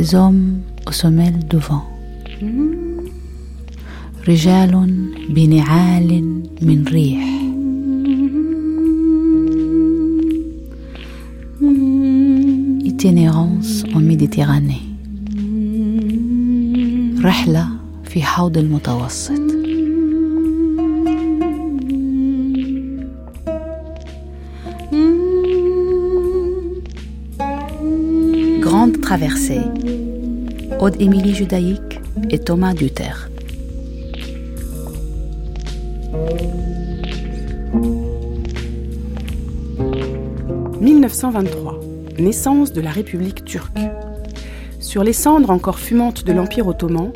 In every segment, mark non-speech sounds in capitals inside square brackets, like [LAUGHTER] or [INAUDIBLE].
des hommes aux semelles de vent. رجال بنعال من ريح itinérance en Méditerranée رحلة في حوض المتوسط Grande traversée Aude Émilie Judaïque et Thomas Duterre 1923, naissance de la République turque. Sur les cendres encore fumantes de l'Empire ottoman,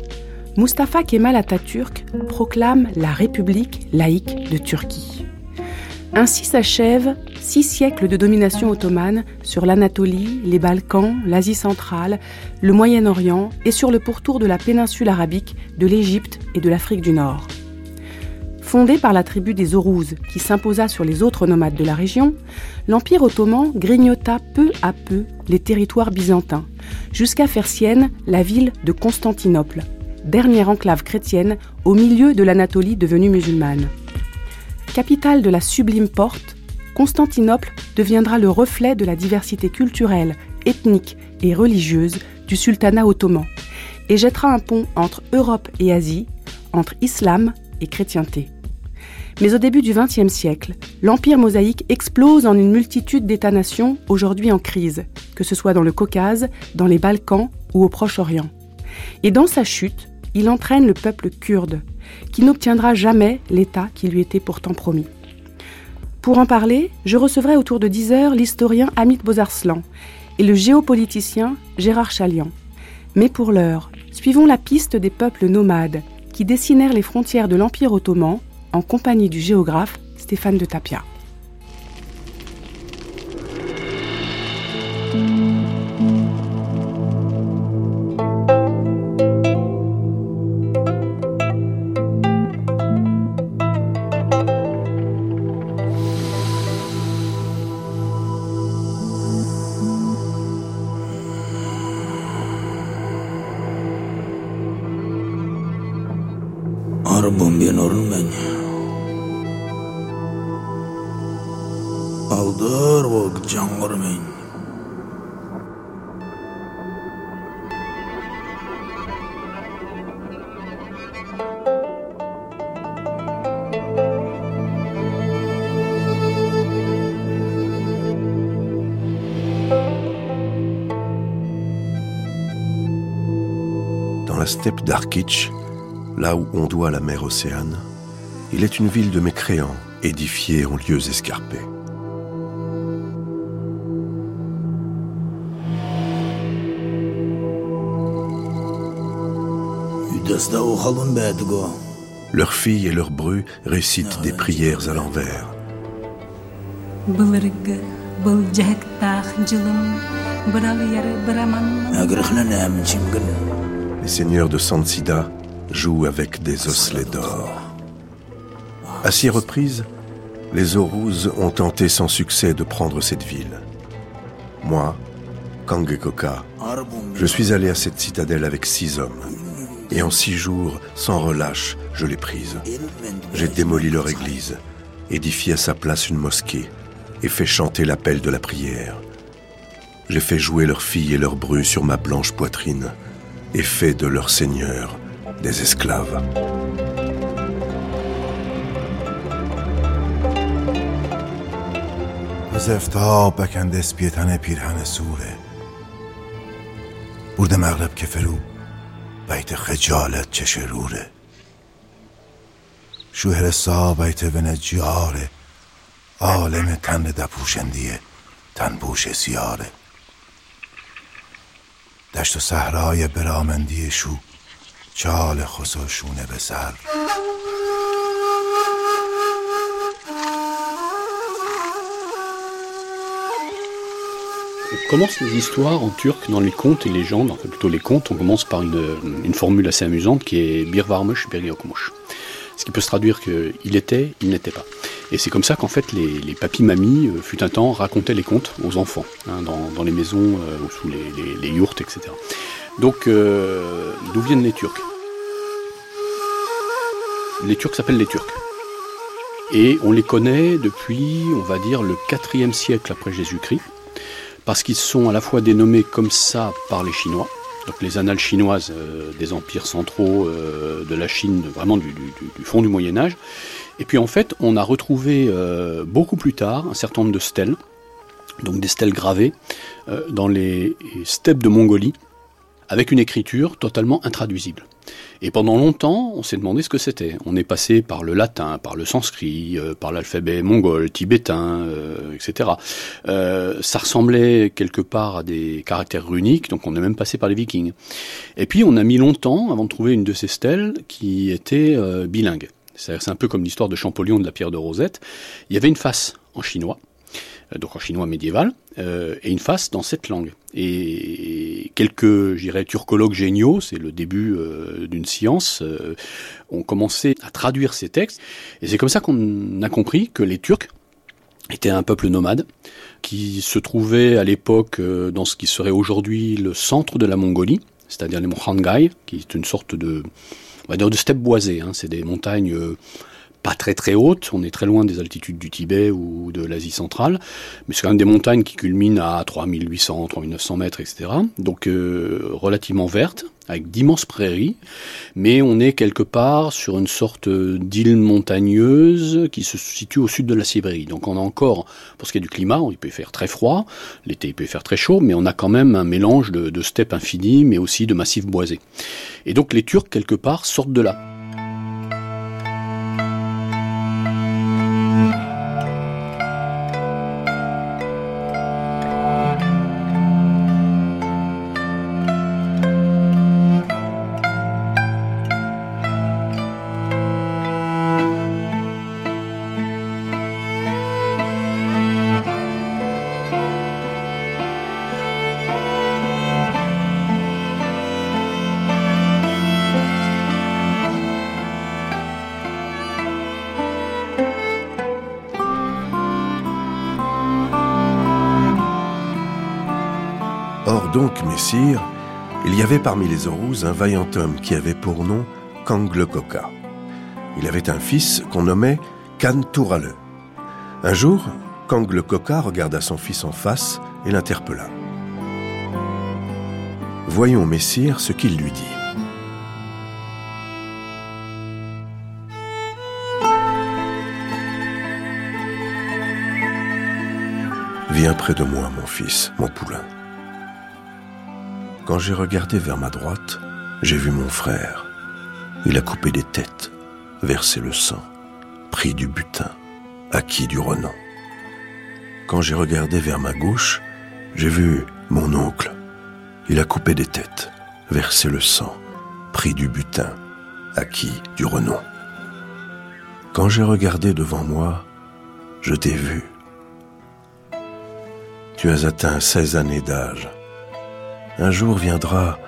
Mustafa Kemal Atatürk proclame la République laïque de Turquie. Ainsi s'achèvent six siècles de domination ottomane sur l'Anatolie, les Balkans, l'Asie centrale, le Moyen-Orient et sur le pourtour de la péninsule arabique, de l'Égypte et de l'Afrique du Nord. Fondé par la tribu des Orouzes qui s'imposa sur les autres nomades de la région, l'Empire ottoman grignota peu à peu les territoires byzantins, jusqu'à faire sienne la ville de Constantinople, dernière enclave chrétienne au milieu de l'Anatolie devenue musulmane. Capitale de la sublime porte, Constantinople deviendra le reflet de la diversité culturelle, ethnique et religieuse du sultanat ottoman et jettera un pont entre Europe et Asie, entre islam et chrétienté. Mais au début du XXe siècle, l'empire mosaïque explose en une multitude d'États-nations aujourd'hui en crise, que ce soit dans le Caucase, dans les Balkans ou au Proche-Orient. Et dans sa chute, il entraîne le peuple kurde, qui n'obtiendra jamais l'État qui lui était pourtant promis. Pour en parler, je recevrai autour de 10 heures l'historien Amit Bozarslan et le géopoliticien Gérard Chalian. Mais pour l'heure, suivons la piste des peuples nomades qui dessinèrent les frontières de l'Empire ottoman en compagnie du géographe Stéphane de Tapia. d'Arkitch, là où on doit la mer Océane, il est une ville de mécréants édifiée en lieux escarpés. Leurs filles et leurs brus récitent des prières à l'envers. Les seigneurs de Sansida jouent avec des osselets d'or. À six reprises, les Orous ont tenté sans succès de prendre cette ville. Moi, Kangekoka, je suis allé à cette citadelle avec six hommes. Et en six jours, sans relâche, je l'ai prise. J'ai démoli leur église, édifié à sa place une mosquée et fait chanter l'appel de la prière. J'ai fait jouer leurs filles et leurs brus sur ma blanche poitrine et fait de leur seigneur des esclaves. از افتاب بکنده اسپی پیرهن سوره برد مغرب که فرو بیت خجالت چه شروره شوهر سا بیت ونجیاره عالم تن دپوشندیه تن بوش سیاره دشت و صحرای برامندی شو چال خسوشونه به سر On commence les histoires en turc dans les contes et légendes, enfin plutôt les contes, on commence par une, formule assez amusante qui est Bir varmış, bir Ce qui peut se traduire qu'il était, il n'était pas. Et c'est comme ça qu'en fait les, les papis-mamies, euh, fut un temps, racontaient les contes aux enfants, hein, dans, les maisons, euh, sous les, les, etc. Donc, euh, d'où viennent les Turcs? Les Turcs s'appellent les Turcs. Et on les connaît depuis, on va dire, le 4e siècle après Jésus-Christ, parce qu'ils sont à la fois dénommés comme ça par les Chinois, donc les annales chinoises euh, des empires centraux de la Chine, vraiment du, fond du Moyen Âge. Et puis en fait, on a retrouvé euh, beaucoup plus tard un certain nombre de stèles, donc des stèles gravées, dans les steppes de Mongolie, avec une écriture totalement intraduisible. Et pendant longtemps, on s'est demandé ce que c'était. On est passé par le latin, par le sanskrit, euh, par l'alphabet mongol, tibétain, euh, etc. Euh, ça ressemblait quelque part à des caractères runiques, donc on est même passé par les vikings. Et puis on a mis longtemps avant de trouver une de ces stèles qui était bilingue. C'est un peu comme l'histoire de Champollion de la pierre de Rosette. Il y avait une face en chinois, donc en chinois médiéval, euh, et une face dans cette langue. Et quelques, j'irais, turcologues géniaux, c'est le début euh, d'une science, euh, ont commencé à traduire ces textes. Et c'est comme ça qu'on a compris que les Turcs étaient un peuple nomade qui se trouvait à l'époque dans ce qui serait aujourd'hui le centre de la Mongolie, c'est-à-dire les Mohangai, qui est une sorte de, on va dire, de steppe boisée. Hein. C'est des montagnes pas très très haute, on est très loin des altitudes du Tibet ou de l'Asie centrale, mais c'est quand même des montagnes qui culminent à 3800, 3900 mètres, etc. Donc euh, relativement vertes, avec d'immenses prairies, mais on est quelque part sur une sorte d'île montagneuse qui se situe au sud de la Sibérie. Donc on a encore, pour ce qui est du climat, il peut faire très froid, l'été il peut faire très chaud, mais on a quand même un mélange de, de steppes infinies, mais aussi de massifs boisés. Et donc les Turcs, quelque part, sortent de là. Parmi les Orous un vaillant homme qui avait pour nom Kanglekoka. Il avait un fils qu'on nommait Kantourale. Un jour, Kanglekoka regarda son fils en face et l'interpella. Voyons, messire, ce qu'il lui dit. Viens près de moi, mon fils, mon poulain. Quand j'ai regardé vers ma droite, j'ai vu mon frère. Il a coupé des têtes, versé le sang, pris du butin, acquis du renom. Quand j'ai regardé vers ma gauche, j'ai vu mon oncle. Il a coupé des têtes, versé le sang, pris du butin, acquis du renom. Quand j'ai regardé devant moi, je t'ai vu. Tu as atteint 16 années d'âge un jour viendra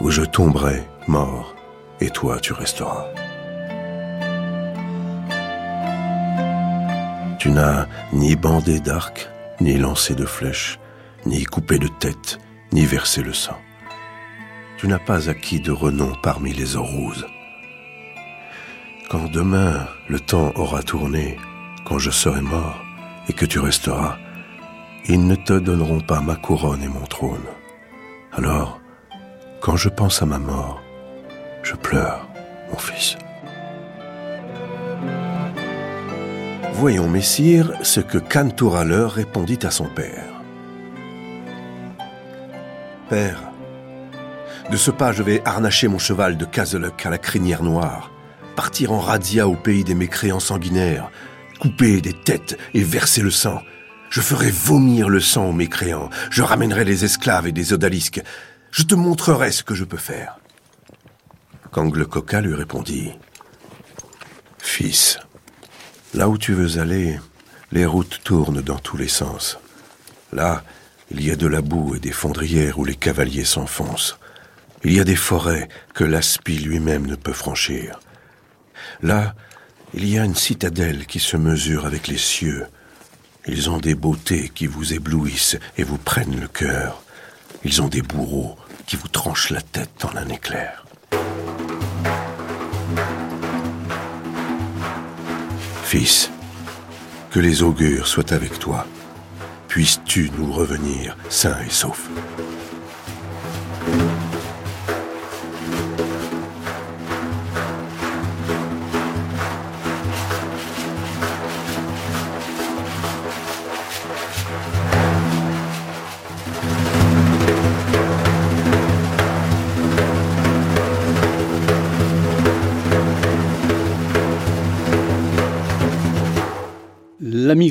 où je tomberai mort et toi tu resteras. Tu n'as ni bandé d'arc, ni lancé de flèches, ni coupé de tête, ni versé le sang. Tu n'as pas acquis de renom parmi les Oroses. Quand demain le temps aura tourné, quand je serai mort et que tu resteras, ils ne te donneront pas ma couronne et mon trône. Alors, quand je pense à ma mort, je pleure, mon fils. Voyons, messire, ce que Cantouraleur répondit à son père. Père, de ce pas je vais harnacher mon cheval de Cazeluc à la crinière noire, partir en radia au pays des mécréants sanguinaires, couper des têtes et verser le sang, je ferai vomir le sang aux mécréants. Je ramènerai les esclaves et des odalisques. Je te montrerai ce que je peux faire. Kangle Coca lui répondit Fils, là où tu veux aller, les routes tournent dans tous les sens. Là, il y a de la boue et des fondrières où les cavaliers s'enfoncent. Il y a des forêts que l'aspi lui-même ne peut franchir. Là, il y a une citadelle qui se mesure avec les cieux ils ont des beautés qui vous éblouissent et vous prennent le cœur. Ils ont des bourreaux qui vous tranche la tête en un éclair. Fils, que les augures soient avec toi. Puisses-tu nous revenir sains et saufs.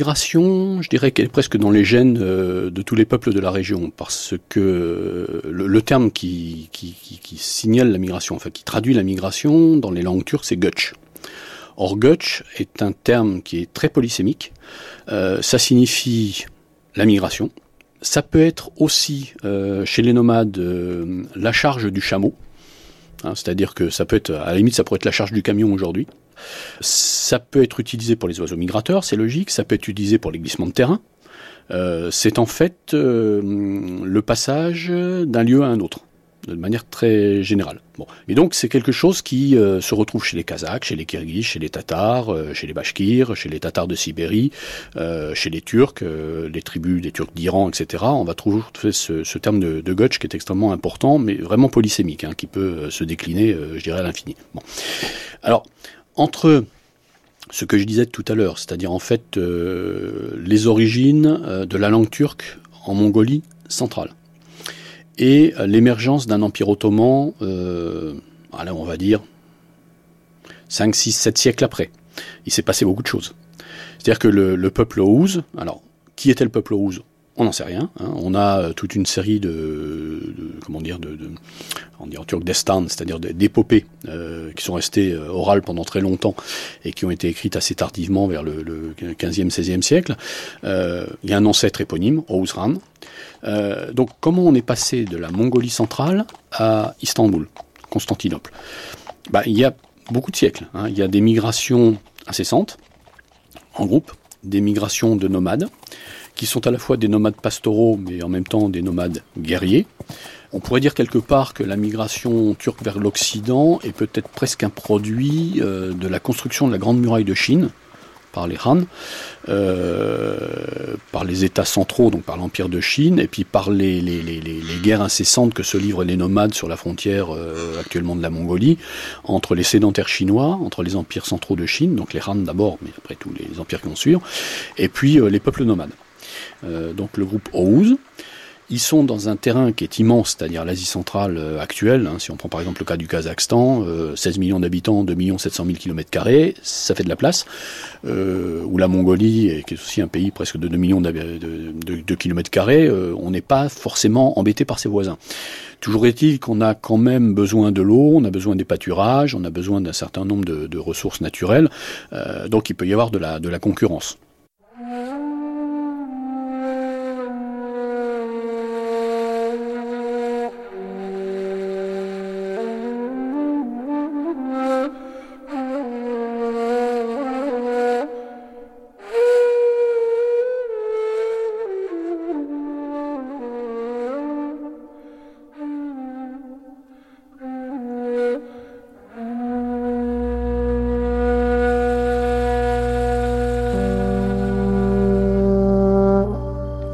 Migration, je dirais qu'elle est presque dans les gènes euh, de tous les peuples de la région, parce que le, le terme qui, signale la migration, enfin qui traduit la migration dans les langues turques, c'est Göç. Or, Göç est un terme qui est très polysémique. Euh, ça signifie la migration. Ça peut être aussi, euh, chez les nomades, euh, la charge du chameau. Hein, C'est-à-dire que ça peut être, à la limite, ça pourrait être la charge du camion aujourd'hui. Ça peut être utilisé pour les oiseaux migrateurs, c'est logique. Ça peut être utilisé pour les glissements de terrain. Euh, c'est en fait euh, le passage d'un lieu à un autre, de manière très générale. Bon. Et donc c'est quelque chose qui euh, se retrouve chez les Kazakhs, chez les Kirghizes, chez les Tatars, chez les Bashkirs, chez les Tatars de Sibérie, chez les Turcs, les tribus des Turcs d'Iran, etc. On va trouver ce, terme de, de Göç qui est extrêmement important, mais vraiment polysémique, hein, qui peut se décliner, je dirais, à l'infini. Bon. Alors, entre ce que je disais tout à l'heure, c'est-à-dire en fait euh, les origines euh, de la langue turque en Mongolie centrale et euh, l'émergence d'un empire ottoman, euh, alors on va dire 5, 6, 7 siècles après. Il s'est passé beaucoup de choses. C'est-à-dire que le, le peuple Ouz, alors qui était le peuple Ouz on n'en sait rien. Hein. On a toute une série de, comment dire, de, on dit en turc destan, c'est-à-dire d'épopées euh, qui sont restées euh, orales pendant très longtemps et qui ont été écrites assez tardivement vers le, le 15e, 16e siècle. Euh, il y a un ancêtre éponyme, Ouzran. Euh, donc comment on est passé de la Mongolie centrale à Istanbul, Constantinople? Bah, Il y a beaucoup de siècles. Hein. Il y a des migrations incessantes, en groupe, des migrations de nomades qui sont à la fois des nomades pastoraux, mais en même temps des nomades guerriers. On pourrait dire quelque part que la migration turque vers l'Occident est peut-être presque un produit euh, de la construction de la Grande Muraille de Chine par les Han, euh, par les États centraux, donc par l'Empire de Chine, et puis par les, guerres incessantes que se livrent les nomades sur la frontière euh, actuellement de la Mongolie, entre les sédentaires chinois, entre les empires centraux de Chine, donc les Han d'abord, mais après tous les empires qui vont suivre, et puis les peuples nomades donc le groupe Ouz. Ils sont dans un terrain qui est immense, c'est-à-dire l'Asie centrale euh, actuelle. Hein, si on prend par exemple le cas du Kazakhstan, euh, 16 millions d'habitants, 2 700 000 km, ça fait de la place. Euh, ou la Mongolie, qui est aussi un pays presque de 2 millions de, de, euh, on n'est pas forcément embêté par ses voisins. Toujours est-il qu'on a quand même besoin de l'eau, on a besoin des pâturages, on a besoin d'un certain nombre de, ressources naturelles, euh, donc il peut y avoir de la concurrence.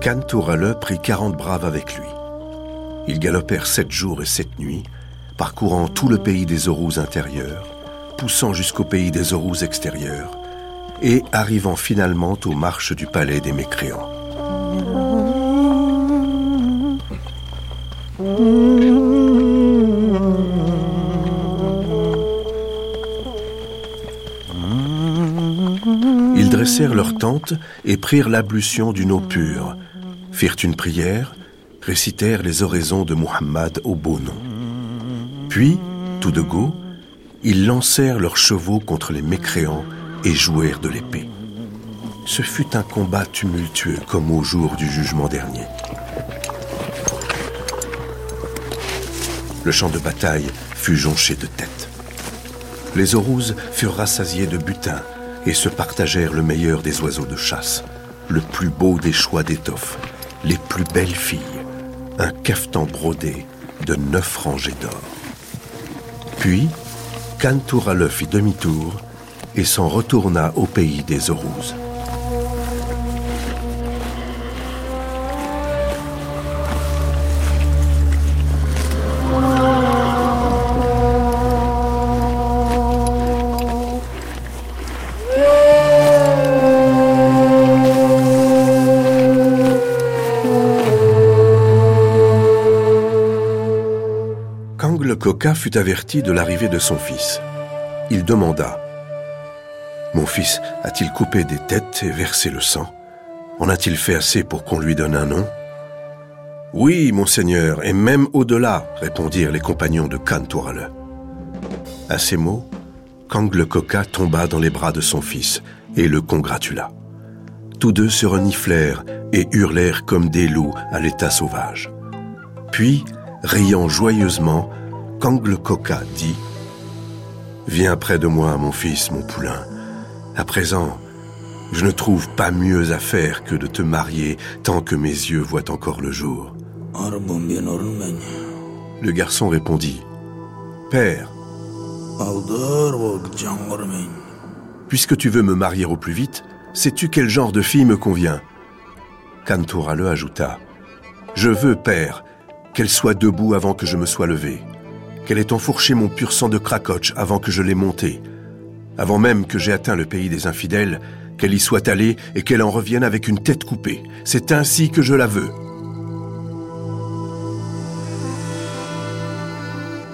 Khan Tourale prit quarante braves avec lui. Ils galopèrent sept jours et sept nuits, parcourant tout le pays des Orous intérieurs, poussant jusqu'au pays des Orous extérieurs, et arrivant finalement aux marches du palais des mécréants. Ils dressèrent leur tente et prirent l'ablution d'une eau pure, firent une prière, récitèrent les oraisons de Muhammad au beau nom. Puis, tout de go, ils lancèrent leurs chevaux contre les mécréants et jouèrent de l'épée. Ce fut un combat tumultueux comme au jour du jugement dernier. Le champ de bataille fut jonché de têtes. Les Orous furent rassasiés de butin et se partagèrent le meilleur des oiseaux de chasse, le plus beau des choix d'étoffes, les plus belles filles, un cafetan brodé, de neuf rangées d'or. Puis, Khan Tourale fit demi-tour et s'en retourna au pays des Orous. Coca fut averti de l'arrivée de son fils. Il demanda Mon fils a-t-il coupé des têtes et versé le sang? En a-t-il fait assez pour qu'on lui donne un nom? Oui, monseigneur, et même au-delà, répondirent les compagnons de Khan Tourale. À ces mots, Kang le Coca tomba dans les bras de son fils et le congratula. Tous deux se reniflèrent et hurlèrent comme des loups à l'état sauvage. Puis, riant joyeusement, Kang le Coca dit Viens près de moi, mon fils, mon poulain. À présent, je ne trouve pas mieux à faire que de te marier tant que mes yeux voient encore le jour. Le garçon répondit Père, puisque tu veux me marier au plus vite, sais-tu quel genre de fille me convient? Kantoura le ajouta Je veux, père, qu'elle soit debout avant que je me sois levé, qu'elle ait enfourché mon pur sang de cracoche avant que je l'ai monté, avant même que j'aie atteint le pays des infidèles, qu'elle y soit allée et qu'elle en revienne avec une tête coupée. C'est ainsi que je la veux.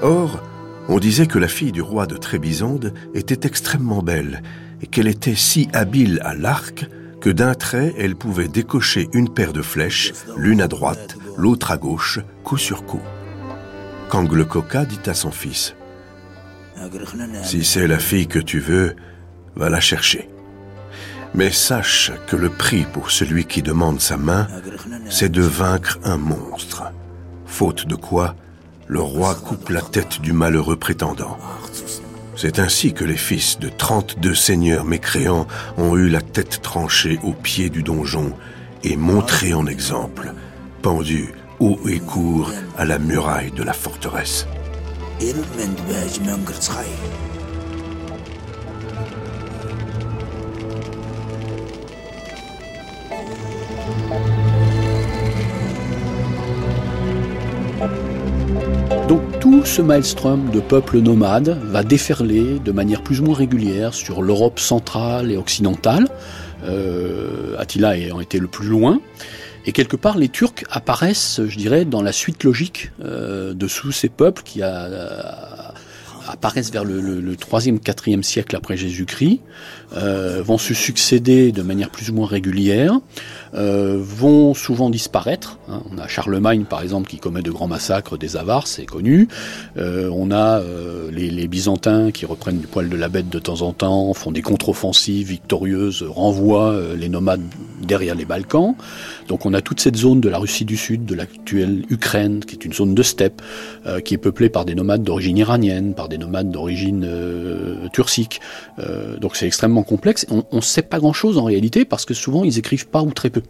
Or, on disait que la fille du roi de Trébizonde était extrêmement belle et qu'elle était si habile à l'arc que d'un trait elle pouvait décocher une paire de flèches, l'une à droite, l'autre à gauche, coup sur coup. Kang le Coca dit à son fils Si c'est la fille que tu veux, va la chercher. Mais sache que le prix pour celui qui demande sa main, c'est de vaincre un monstre. Faute de quoi, le roi coupe la tête du malheureux prétendant. C'est ainsi que les fils de 32 seigneurs mécréants ont eu la tête tranchée au pied du donjon et montrés en exemple, pendus et court à la muraille de la forteresse. Donc tout ce maelstrom de peuples nomades va déferler de manière plus ou moins régulière sur l'Europe centrale et occidentale, euh, Attila ayant été le plus loin. Et quelque part, les Turcs apparaissent, je dirais, dans la suite logique euh, de sous ces peuples qui a- apparaissent vers le, le, le 3e, 4e siècle après Jésus-Christ, euh, vont se succéder de manière plus ou moins régulière, euh, vont souvent disparaître. hein. On a Charlemagne, par exemple, qui commet de grands massacres des Avars, c'est connu. Euh, on a euh, les, les Byzantins qui reprennent du poil de la bête de temps en temps, font des contre-offensives victorieuses, renvoient euh, les nomades derrière les Balkans. Donc on a toute cette zone de la Russie du Sud, de l'actuelle Ukraine, qui est une zone de steppe, euh, qui est peuplée par des nomades d'origine iranienne, par des nomades d'origine turcique. Donc c'est extrêmement complexe. On ne sait pas grand-chose en réalité parce que souvent ils écrivent pas ou très peu.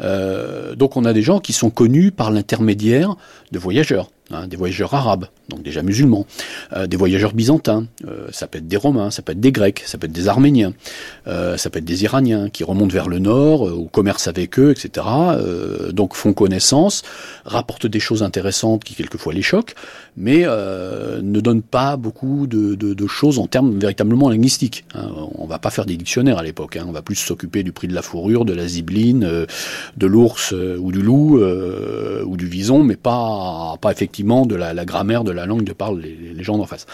Euh, donc on a des gens qui sont connus par l'intermédiaire de voyageurs, hein, des voyageurs arabes, donc déjà musulmans, euh, des voyageurs byzantins, euh, ça peut être des Romains, ça peut être des Grecs, ça peut être des Arméniens, euh, ça peut être des Iraniens qui remontent vers le nord, euh, ou commercent avec eux, etc. euh, donc font connaissance, rapportent des choses intéressantes qui quelquefois les choquent, mais euh, ne donnent pas beaucoup de, de- de choses en termes véritablement linguistiques. hein. On va pas faire des dictionnaires à l'époque, hein. on va plus s'occuper du prix de la fourrure, de la zibeline, euh, de l'ours euh, ou du loup euh, ou du vison, mais pas, pas effectivement de la, grammaire de la langue de parlent les, les gens d'en face.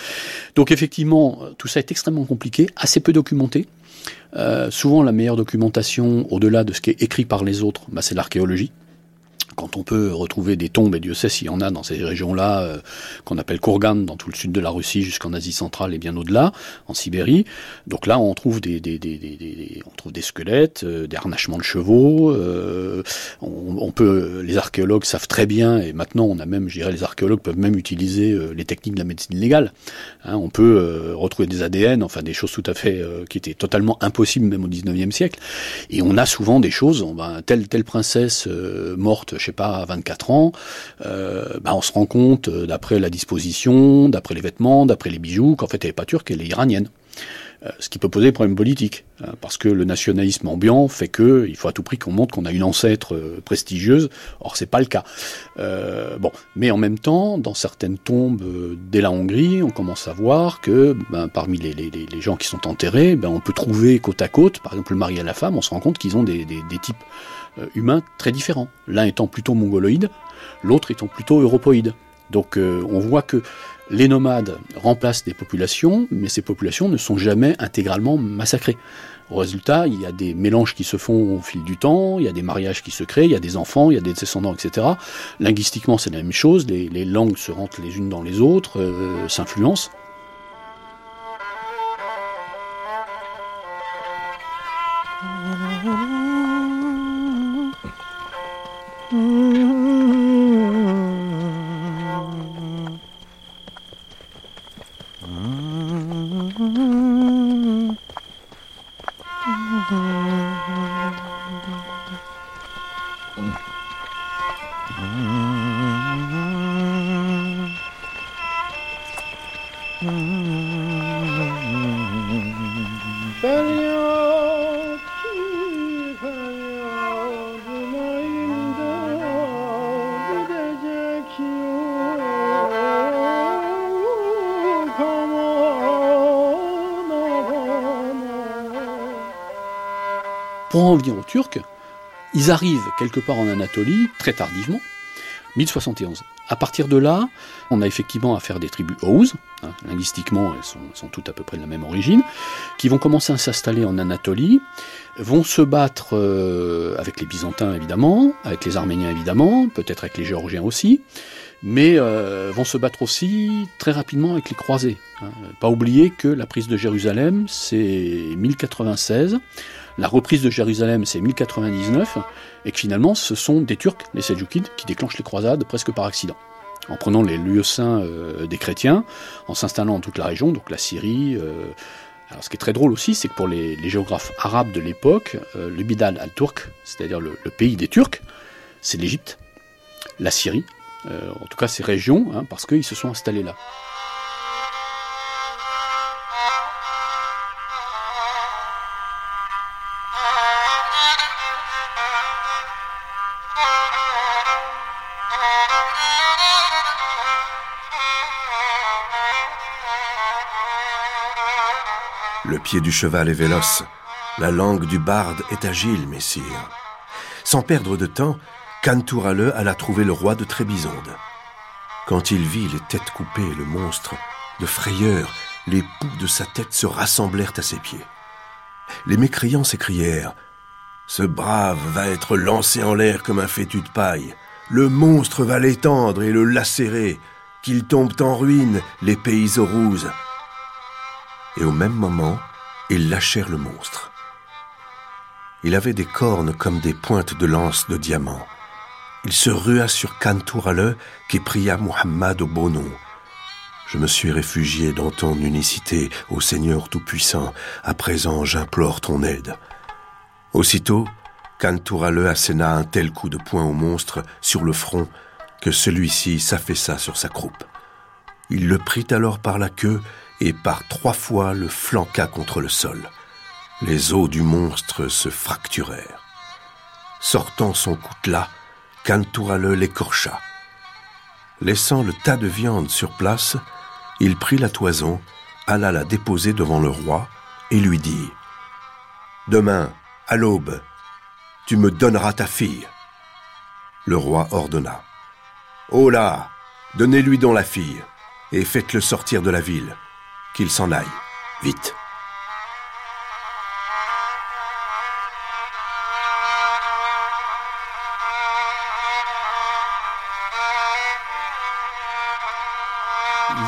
Donc effectivement, tout ça est extrêmement compliqué, assez peu documenté. Euh, souvent, la meilleure documentation, au-delà de ce qui est écrit par les autres, bah, c'est l'archéologie. Quand on peut retrouver des tombes, et Dieu sait s'il y en a dans ces régions-là, euh, qu'on appelle Kourgan, dans tout le sud de la Russie, jusqu'en Asie centrale et bien au-delà, en Sibérie. Donc là, on trouve des, des, des, des, on trouve des squelettes, euh, des harnachements de chevaux. euh, on, peut, les archéologues savent très bien, et maintenant, on a même, je dirais, les archéologues peuvent même utiliser euh, les techniques de la médecine légale. Hein, on peut retrouver des ADN, enfin des choses tout à fait qui étaient totalement impossibles même au 19e siècle. Et on a souvent des choses, on, ben, telle telle princesse euh, morte sais pas, 24 ans, bah, on se rend compte, d'après la disposition, d'après les vêtements, d'après les bijoux, qu'en fait elle n'est pas turque, elle est iranienne. Euh, ce qui peut poser des problèmes politiques, hein, parce que le nationalisme ambiant fait que il faut à tout prix qu'on montre qu'on a une ancêtre euh, prestigieuse. Or, c'est pas le cas. Euh, mais en même temps, dans certaines tombes dès la Hongrie, on commence à voir que ben, parmi les, gens qui sont enterrés, ben, on peut trouver côte à côte, par exemple le mari et la femme, on se rend compte qu'ils ont des, types humains très différents. L'un étant plutôt mongoloïde, l'autre étant plutôt europoïde. Donc, on voit que les nomades remplacent des populations, mais ces populations ne sont jamais intégralement massacrées. Au résultat, il y a des mélanges qui se font au fil du temps, il y a des mariages qui se créent, il y a des enfants, il y a des descendants, etc. Linguistiquement, c'est la même chose, les, langues se rentrent les unes dans les autres, euh, s'influencent. Pour en venir aux Turcs, ils arrivent quelque part en Anatolie très tardivement, 1071. À partir de là, on a effectivement affaire des tribus Oghuz, hein, linguistiquement elles sont, toutes à peu près de la même origine, qui vont commencer à s'installer en Anatolie, vont se battre euh, avec les Byzantins évidemment, avec les Arméniens évidemment, peut-être avec les Géorgiens aussi, mais euh, vont se battre aussi très rapidement avec les croisés. Hein. Pas oublier que la prise de Jérusalem, c'est 1096, la reprise de Jérusalem, c'est 1099, et que finalement, ce sont des Turcs, les Seljoukides, qui déclenchent les croisades presque par accident. En prenant les lieux saints euh, des chrétiens, en s'installant dans toute la région, donc la Syrie. Euh, alors, ce qui est très drôle aussi, c'est que pour les, géographes arabes de l'époque, euh, le Bidal al-Turk, c'est-à-dire le, pays des Turcs, c'est l'Égypte, la Syrie, en tout cas ces régions, hein, parce qu'ils se sont installés là. Le pied du cheval est véloce. La langue du barde est agile, messire. Sans perdre de temps, Cantourale alla trouver le roi de Trébizonde. Quand il vit les têtes coupées et le monstre, de frayeur, les poux de sa tête se rassemblèrent à ses pieds. Les mécréants s'écrièrent Ce brave va être lancé en l'air comme un fétu de paille. Le monstre va l'étendre et le lacérer, qu'il tombe en ruine, les pays aux rouses et au même moment, ils lâchèrent le monstre. Il avait des cornes comme des pointes de lance de diamant. Il se rua sur Kantourale qui pria Muhammad au beau nom. Je me suis réfugié dans ton unicité, ô Seigneur Tout-Puissant, à présent j'implore ton aide. Aussitôt, Kantourale asséna un tel coup de poing au monstre sur le front que celui-ci s'affaissa sur sa croupe. Il le prit alors par la queue et par trois fois le flanqua contre le sol. Les os du monstre se fracturèrent. Sortant son coutelas, Cantourale l'écorcha. Laissant le tas de viande sur place, il prit la toison, alla la déposer devant le roi et lui dit Demain, à l'aube, tu me donneras ta fille. Le roi ordonna Oh là, donnez-lui donc la fille et faites-le sortir de la ville qu'il s'en aille, vite.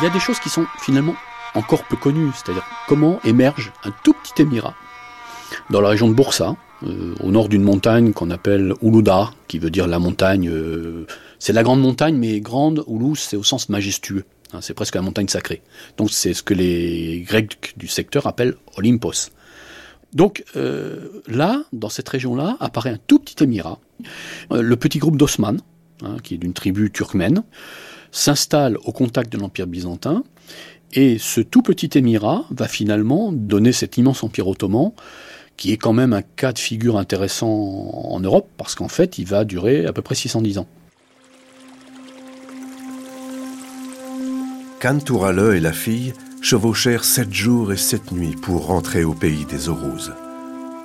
Il y a des choses qui sont finalement encore peu connues, c'est-à-dire comment émerge un tout petit émirat dans la région de Bursa, euh, au nord d'une montagne qu'on appelle Uluda, qui veut dire la montagne. Euh, c'est la grande montagne, mais grande, Ulus, c'est au sens majestueux. Hein, c'est presque la montagne sacrée. Donc c'est ce que les Grecs du secteur appellent Olympos. Donc euh, là, dans cette région-là, apparaît un tout petit émirat Euh, Le petit groupe d'Osman, hein, qui est d'une tribu turkmène, s'installe au contact de l'Empire byzantin, et ce tout petit émirat va finalement donner cet immense empire ottoman, qui est quand même un cas de figure intéressant en Europe, parce qu'en fait, il va durer à peu près 610 ans. Khan Tourale et la fille chevauchèrent sept jours et sept nuits pour rentrer au pays des Oroses.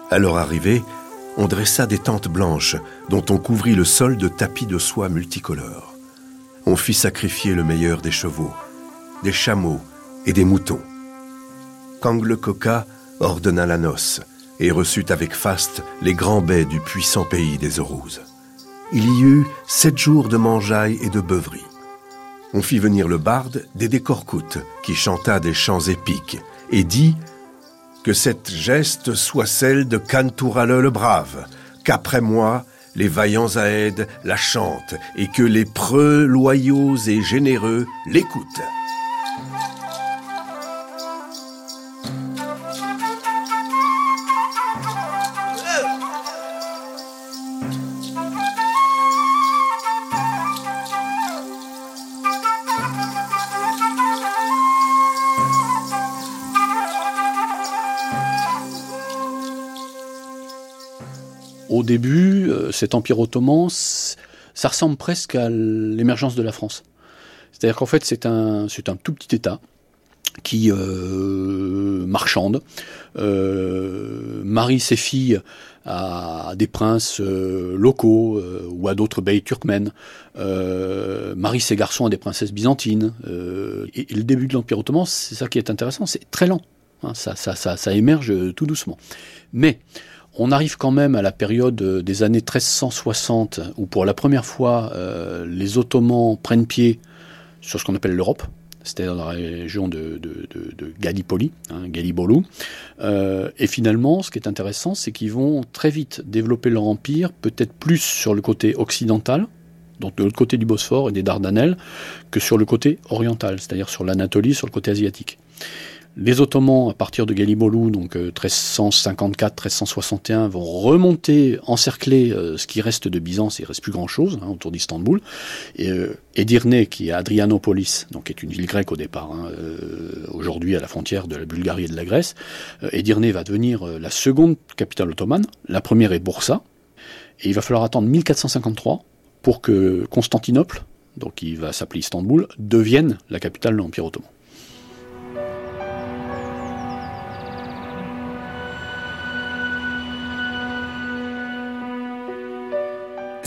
À leur arrivée, on dressa des tentes blanches dont on couvrit le sol de tapis de soie multicolores. On fit sacrifier le meilleur des chevaux, des chameaux et des moutons. Kangle Koka ordonna la noce et reçut avec faste les grands baies du puissant pays des Oroses. Il y eut sept jours de mangeailles et de beuveries. On fit venir le barde Dédé Corcoute, qui chanta des chants épiques, et dit que cette geste soit celle de Cantourale le brave, qu'après moi, les vaillants aèdes la chantent, et que les preux loyaux et généreux l'écoutent. Au début, euh, cet empire ottoman, ça ressemble presque à l'émergence de la France. C'est-à-dire qu'en fait, c'est un, c'est un tout petit État qui euh, marchande, euh, marie ses filles à des princes locaux ou à d'autres beys turkmènes, marie ses garçons à des princesses byzantines. et, le début de l'Empire ottoman, c'est ça qui est intéressant, c'est très lent. hein, ça, ça, ça, ça émerge tout doucement. Mais on arrive quand même à la période euh, des années 1360, où pour la première fois, euh, les Ottomans prennent pied sur ce qu'on appelle l'Europe, c'est-à-dire la région de, de, Gallipoli, hein. Euh, et finalement, ce qui est intéressant, c'est qu'ils vont très vite développer leur empire, peut-être plus sur le côté occidental, donc de l'autre côté du Bosphore et des Dardanelles, que sur le côté oriental, c'est-à-dire sur l'Anatolie, sur le côté asiatique. Les Ottomans, à partir de Galibolou, donc euh, 1354-1361, vont remonter, encercler euh, ce qui reste de Byzance, il reste plus grand-chose hein, autour d'Istanbul. Et euh, Edirne, qui est Adrianopolis, donc est une ville grecque au départ, hein, euh, aujourd'hui à la frontière de la Bulgarie et de la Grèce, euh, Edirne va devenir euh, la seconde capitale ottomane. La première est Bursa, et il va falloir attendre 1453 pour que Constantinople, donc qui va s'appeler Istanbul, devienne la capitale de l'Empire ottoman.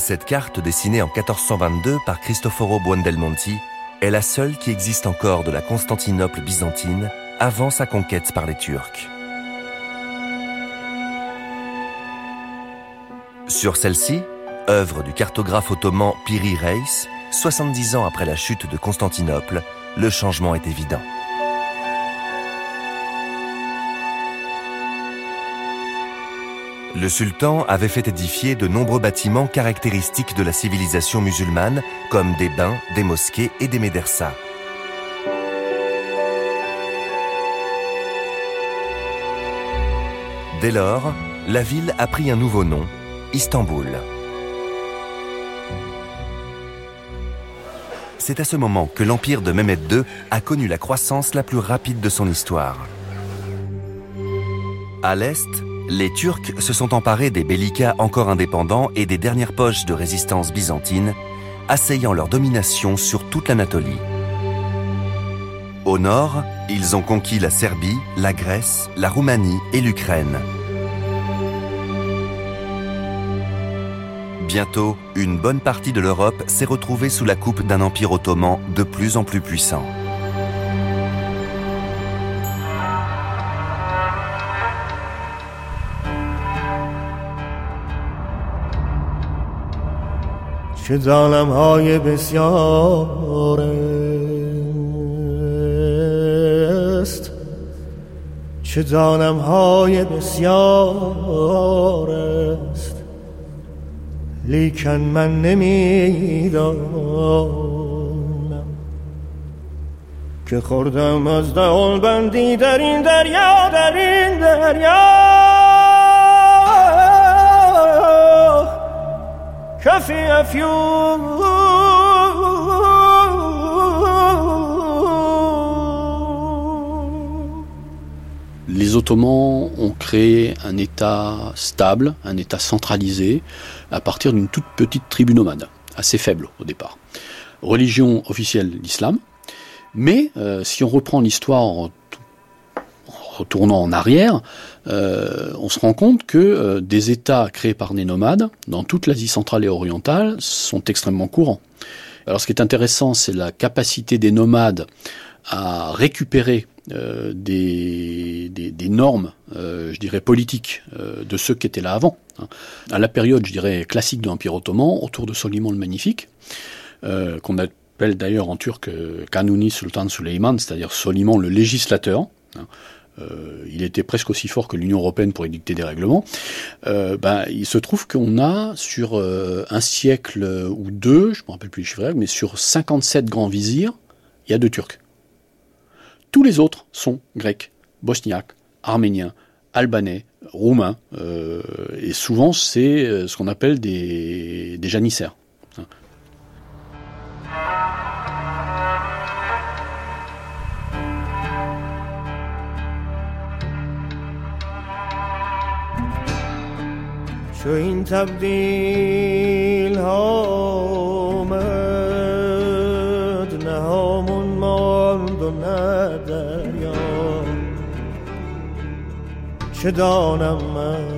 Cette carte dessinée en 1422 par Cristoforo Buondelmonti est la seule qui existe encore de la Constantinople byzantine avant sa conquête par les Turcs. Sur celle-ci, œuvre du cartographe ottoman Piri Reis, 70 ans après la chute de Constantinople, le changement est évident. Le sultan avait fait édifier de nombreux bâtiments caractéristiques de la civilisation musulmane, comme des bains, des mosquées et des médersas. Dès lors, la ville a pris un nouveau nom, Istanbul. C'est à ce moment que l'empire de Mehmed II a connu la croissance la plus rapide de son histoire. À l'est, les Turcs se sont emparés des bellicats encore indépendants et des dernières poches de résistance byzantine, asseyant leur domination sur toute l'Anatolie. Au nord, ils ont conquis la Serbie, la Grèce, la Roumanie et l'Ukraine. Bientôt, une bonne partie de l'Europe s'est retrouvée sous la coupe d'un empire ottoman de plus en plus puissant. چه ظالم های بسیار است. چه ظالم های بسیار است. لیکن من نمی‌دانم که خوردم از دهان بندی در این دریا در این دریا. Les Ottomans ont créé un État stable, un État centralisé, à partir d'une toute petite tribu nomade, assez faible au départ. Religion officielle l'islam, mais euh, si on reprend l'histoire en, retournant en arrière, euh, on se rend compte que euh, des États créés par des nomades dans toute l'Asie centrale et orientale sont extrêmement courants. Alors ce qui est intéressant, c'est la capacité des nomades à récupérer des, des, normes, je dirais, politiques de ceux qui étaient là avant. Hein. À la période, je dirais, classique de l'Empire ottoman, autour de Soliman le Magnifique, qu'on appelle d'ailleurs en turc euh, Kanuni Sultan Süleyman, c'est-à-dire Soliman le législateur. Hein. Euh, il était presque aussi fort que l'Union européenne pour édicter des règlements. Euh, ben, il se trouve qu'on a sur un siècle ou deux, je ne me rappelle plus les chiffres, mais sur 57 grands vizirs, il y a deux Turcs. Tous les autres sont grecs, bosniaques, arméniens, albanais, roumains, et souvent c'est ce qu'on appelle des, des janissaires. چو این تبدیل آمد نه همون ماند و نه دریا. چه دانم من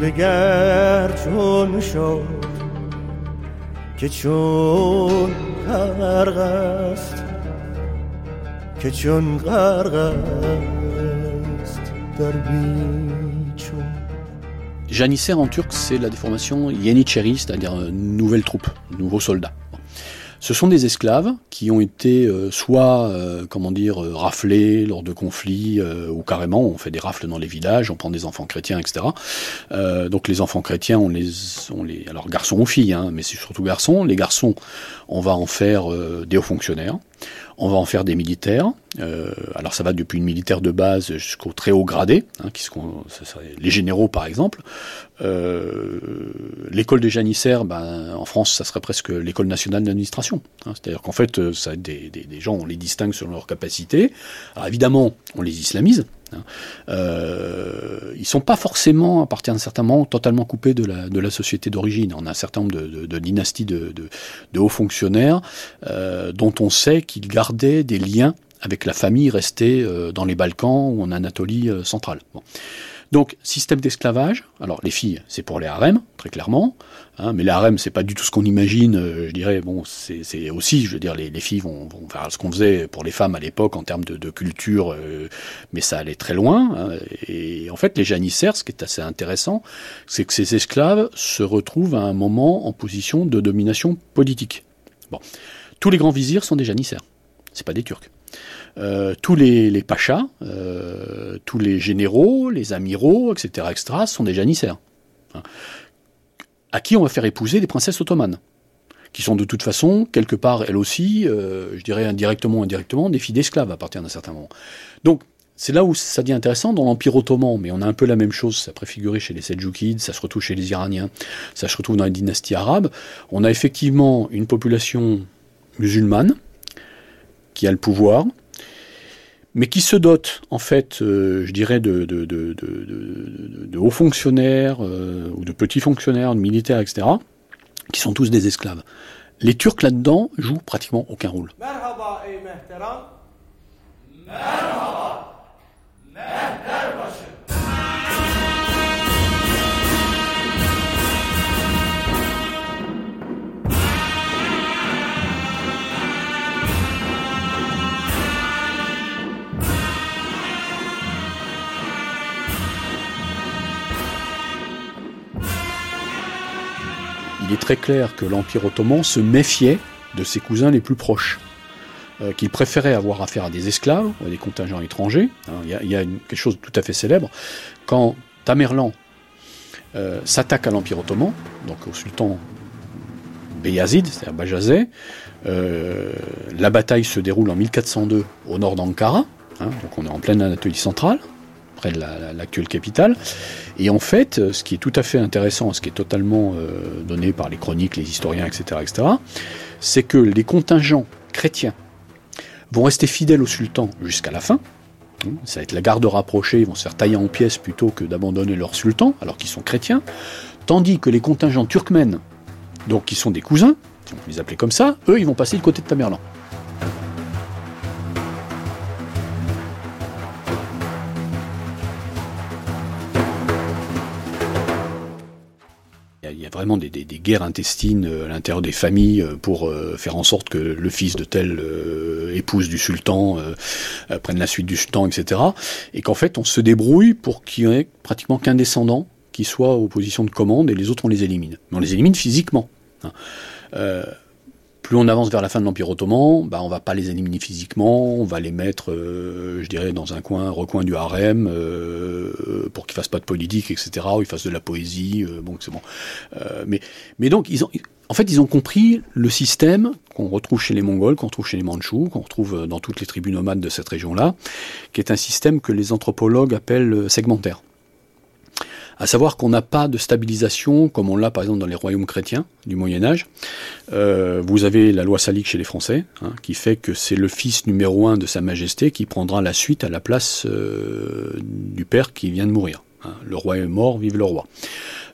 دگر چون شد که چون غرق است که چون غرق است در بیچون Janissaire en turc, c'est la déformation Yenicheri, c'est-à-dire euh, nouvelle troupe, nouveaux soldats. Ce sont des esclaves qui ont été euh, soit, euh, comment dire, raflés lors de conflits, ou carrément on fait des rafles dans les villages, on prend des enfants chrétiens, etc. donc les enfants chrétiens, on les, on les, alors garçons ou filles, hein, mais c'est surtout garçons. Les garçons, on va en faire des hauts fonctionnaires. On va en faire des militaires. Euh, alors ça va depuis une militaire de base jusqu'au très haut gradé, hein, les généraux par exemple. Euh, l'école des janissaires, ben, en France, ça serait presque l'école nationale d'administration. Hein. C'est-à-dire qu'en fait, euh, ça, des, des, des, gens, on les distingue selon leur capacité. Alors évidemment, on les islamise. Hein. Euh, ils sont pas forcément, à partir d'un certain moment, totalement coupés de la, société d'origine. On a un certain nombre de, dynasties de, hauts fonctionnaires euh, dont on sait qu'ils gardaient des liens avec la famille restée euh, dans les Balkans ou en Anatolie euh, centrale. Donc, système d'esclavage. Alors, les filles, c'est pour les harems, très clairement. Hein, mais les harems, c'est pas du tout ce qu'on imagine. Euh, je dirais, bon, c'est aussi, je veux dire, les, les filles vont, vont, faire ce qu'on faisait pour les femmes à l'époque en termes de, de culture, euh, mais ça allait très loin. Hein, et en fait, les janissaires, ce qui est assez intéressant, c'est que ces esclaves se retrouvent à un moment en position de domination politique. Bon, tous les grands vizirs sont des janissaires. C'est pas des Turcs. Euh, tous les, pachas, euh, tous les généraux, les amiraux, etc., etc., sont des janissaires. Hein. À qui on va faire épouser des princesses ottomanes qui sont de toute façon, quelque part, elles aussi, euh, je dirais indirectement ou indirectement, des filles d'esclaves à partir d'un certain moment. Donc, c'est là où ça devient intéressant dans l'Empire ottoman, mais on a un peu la même chose, ça préfiguré chez les Seljoukides, ça se retrouve chez les Iraniens, ça se retrouve dans les dynasties arabes. On a effectivement une population musulmane qui a le pouvoir, mais qui se dote, en fait, euh, je dirais, de, de, de, de hauts fonctionnaires, euh, ou de petits fonctionnaires, de militaires, etc., qui sont tous des esclaves. Les Turcs là-dedans jouent pratiquement aucun rôle. Il est très clair que l'Empire ottoman se méfiait de ses cousins les plus proches, euh, qu'il préférait avoir affaire à des esclaves à des contingents étrangers. Hein, il y a, quelque chose de tout à fait célèbre. Quand Tamerlan euh, s'attaque à l'Empire ottoman, donc au sultan Beyazid, c'est-à-dire Bajazet, euh, la bataille se déroule en 1402 au nord d'Ankara, hein, donc on est en pleine Anatolie centrale, de l'actuelle capitale. Et en fait, ce qui est tout à fait intéressant, ce qui est totalement donné par les chroniques, les historiens, etc., etc., c'est que les contingents chrétiens vont rester fidèles au sultan jusqu'à la fin. Ça va être la garde rapprochée, ils vont se faire tailler en pièces plutôt que d'abandonner leur sultan, alors qu'ils sont chrétiens. Tandis que les contingents turkmènes, donc qui sont des cousins, on peut les appeler comme ça, eux, ils vont passer du côté de Tamerlan. Vraiment des, guerres intestines euh, à l'intérieur des familles euh, pour euh, faire en sorte que le fils de telle épouse du sultan prenne la suite du sultan, etc. Et qu'en fait, on se débrouille pour qu'il n'y ait pratiquement qu'un descendant qui soit aux positions de commande et les autres, on les élimine. Mais on les élimine physiquement. Hein plus on avance vers la fin de l'Empire ottoman, bah on va pas les éliminer physiquement, on va les mettre, euh, je dirais, dans un coin, recoin du harem, euh, pour qu'ils fassent pas de politique, etc., ou ils fassent de la poésie, euh, bon, c'est bon. mais, mais donc, ils ont, en fait, ils ont compris le système qu'on retrouve chez les Mongols, qu'on retrouve chez les Mandchous, qu'on retrouve dans toutes les tribus nomades de cette région-là, qui est un système que les anthropologues appellent segmentaire à savoir qu'on n'a pas de stabilisation comme on l'a par exemple dans les royaumes chrétiens du Moyen Âge. Euh, vous avez la loi salique chez les Français, hein, qui fait que c'est le fils numéro un de Sa Majesté qui prendra la suite à la place euh, du père qui vient de mourir. Hein. Le roi est mort, vive le roi.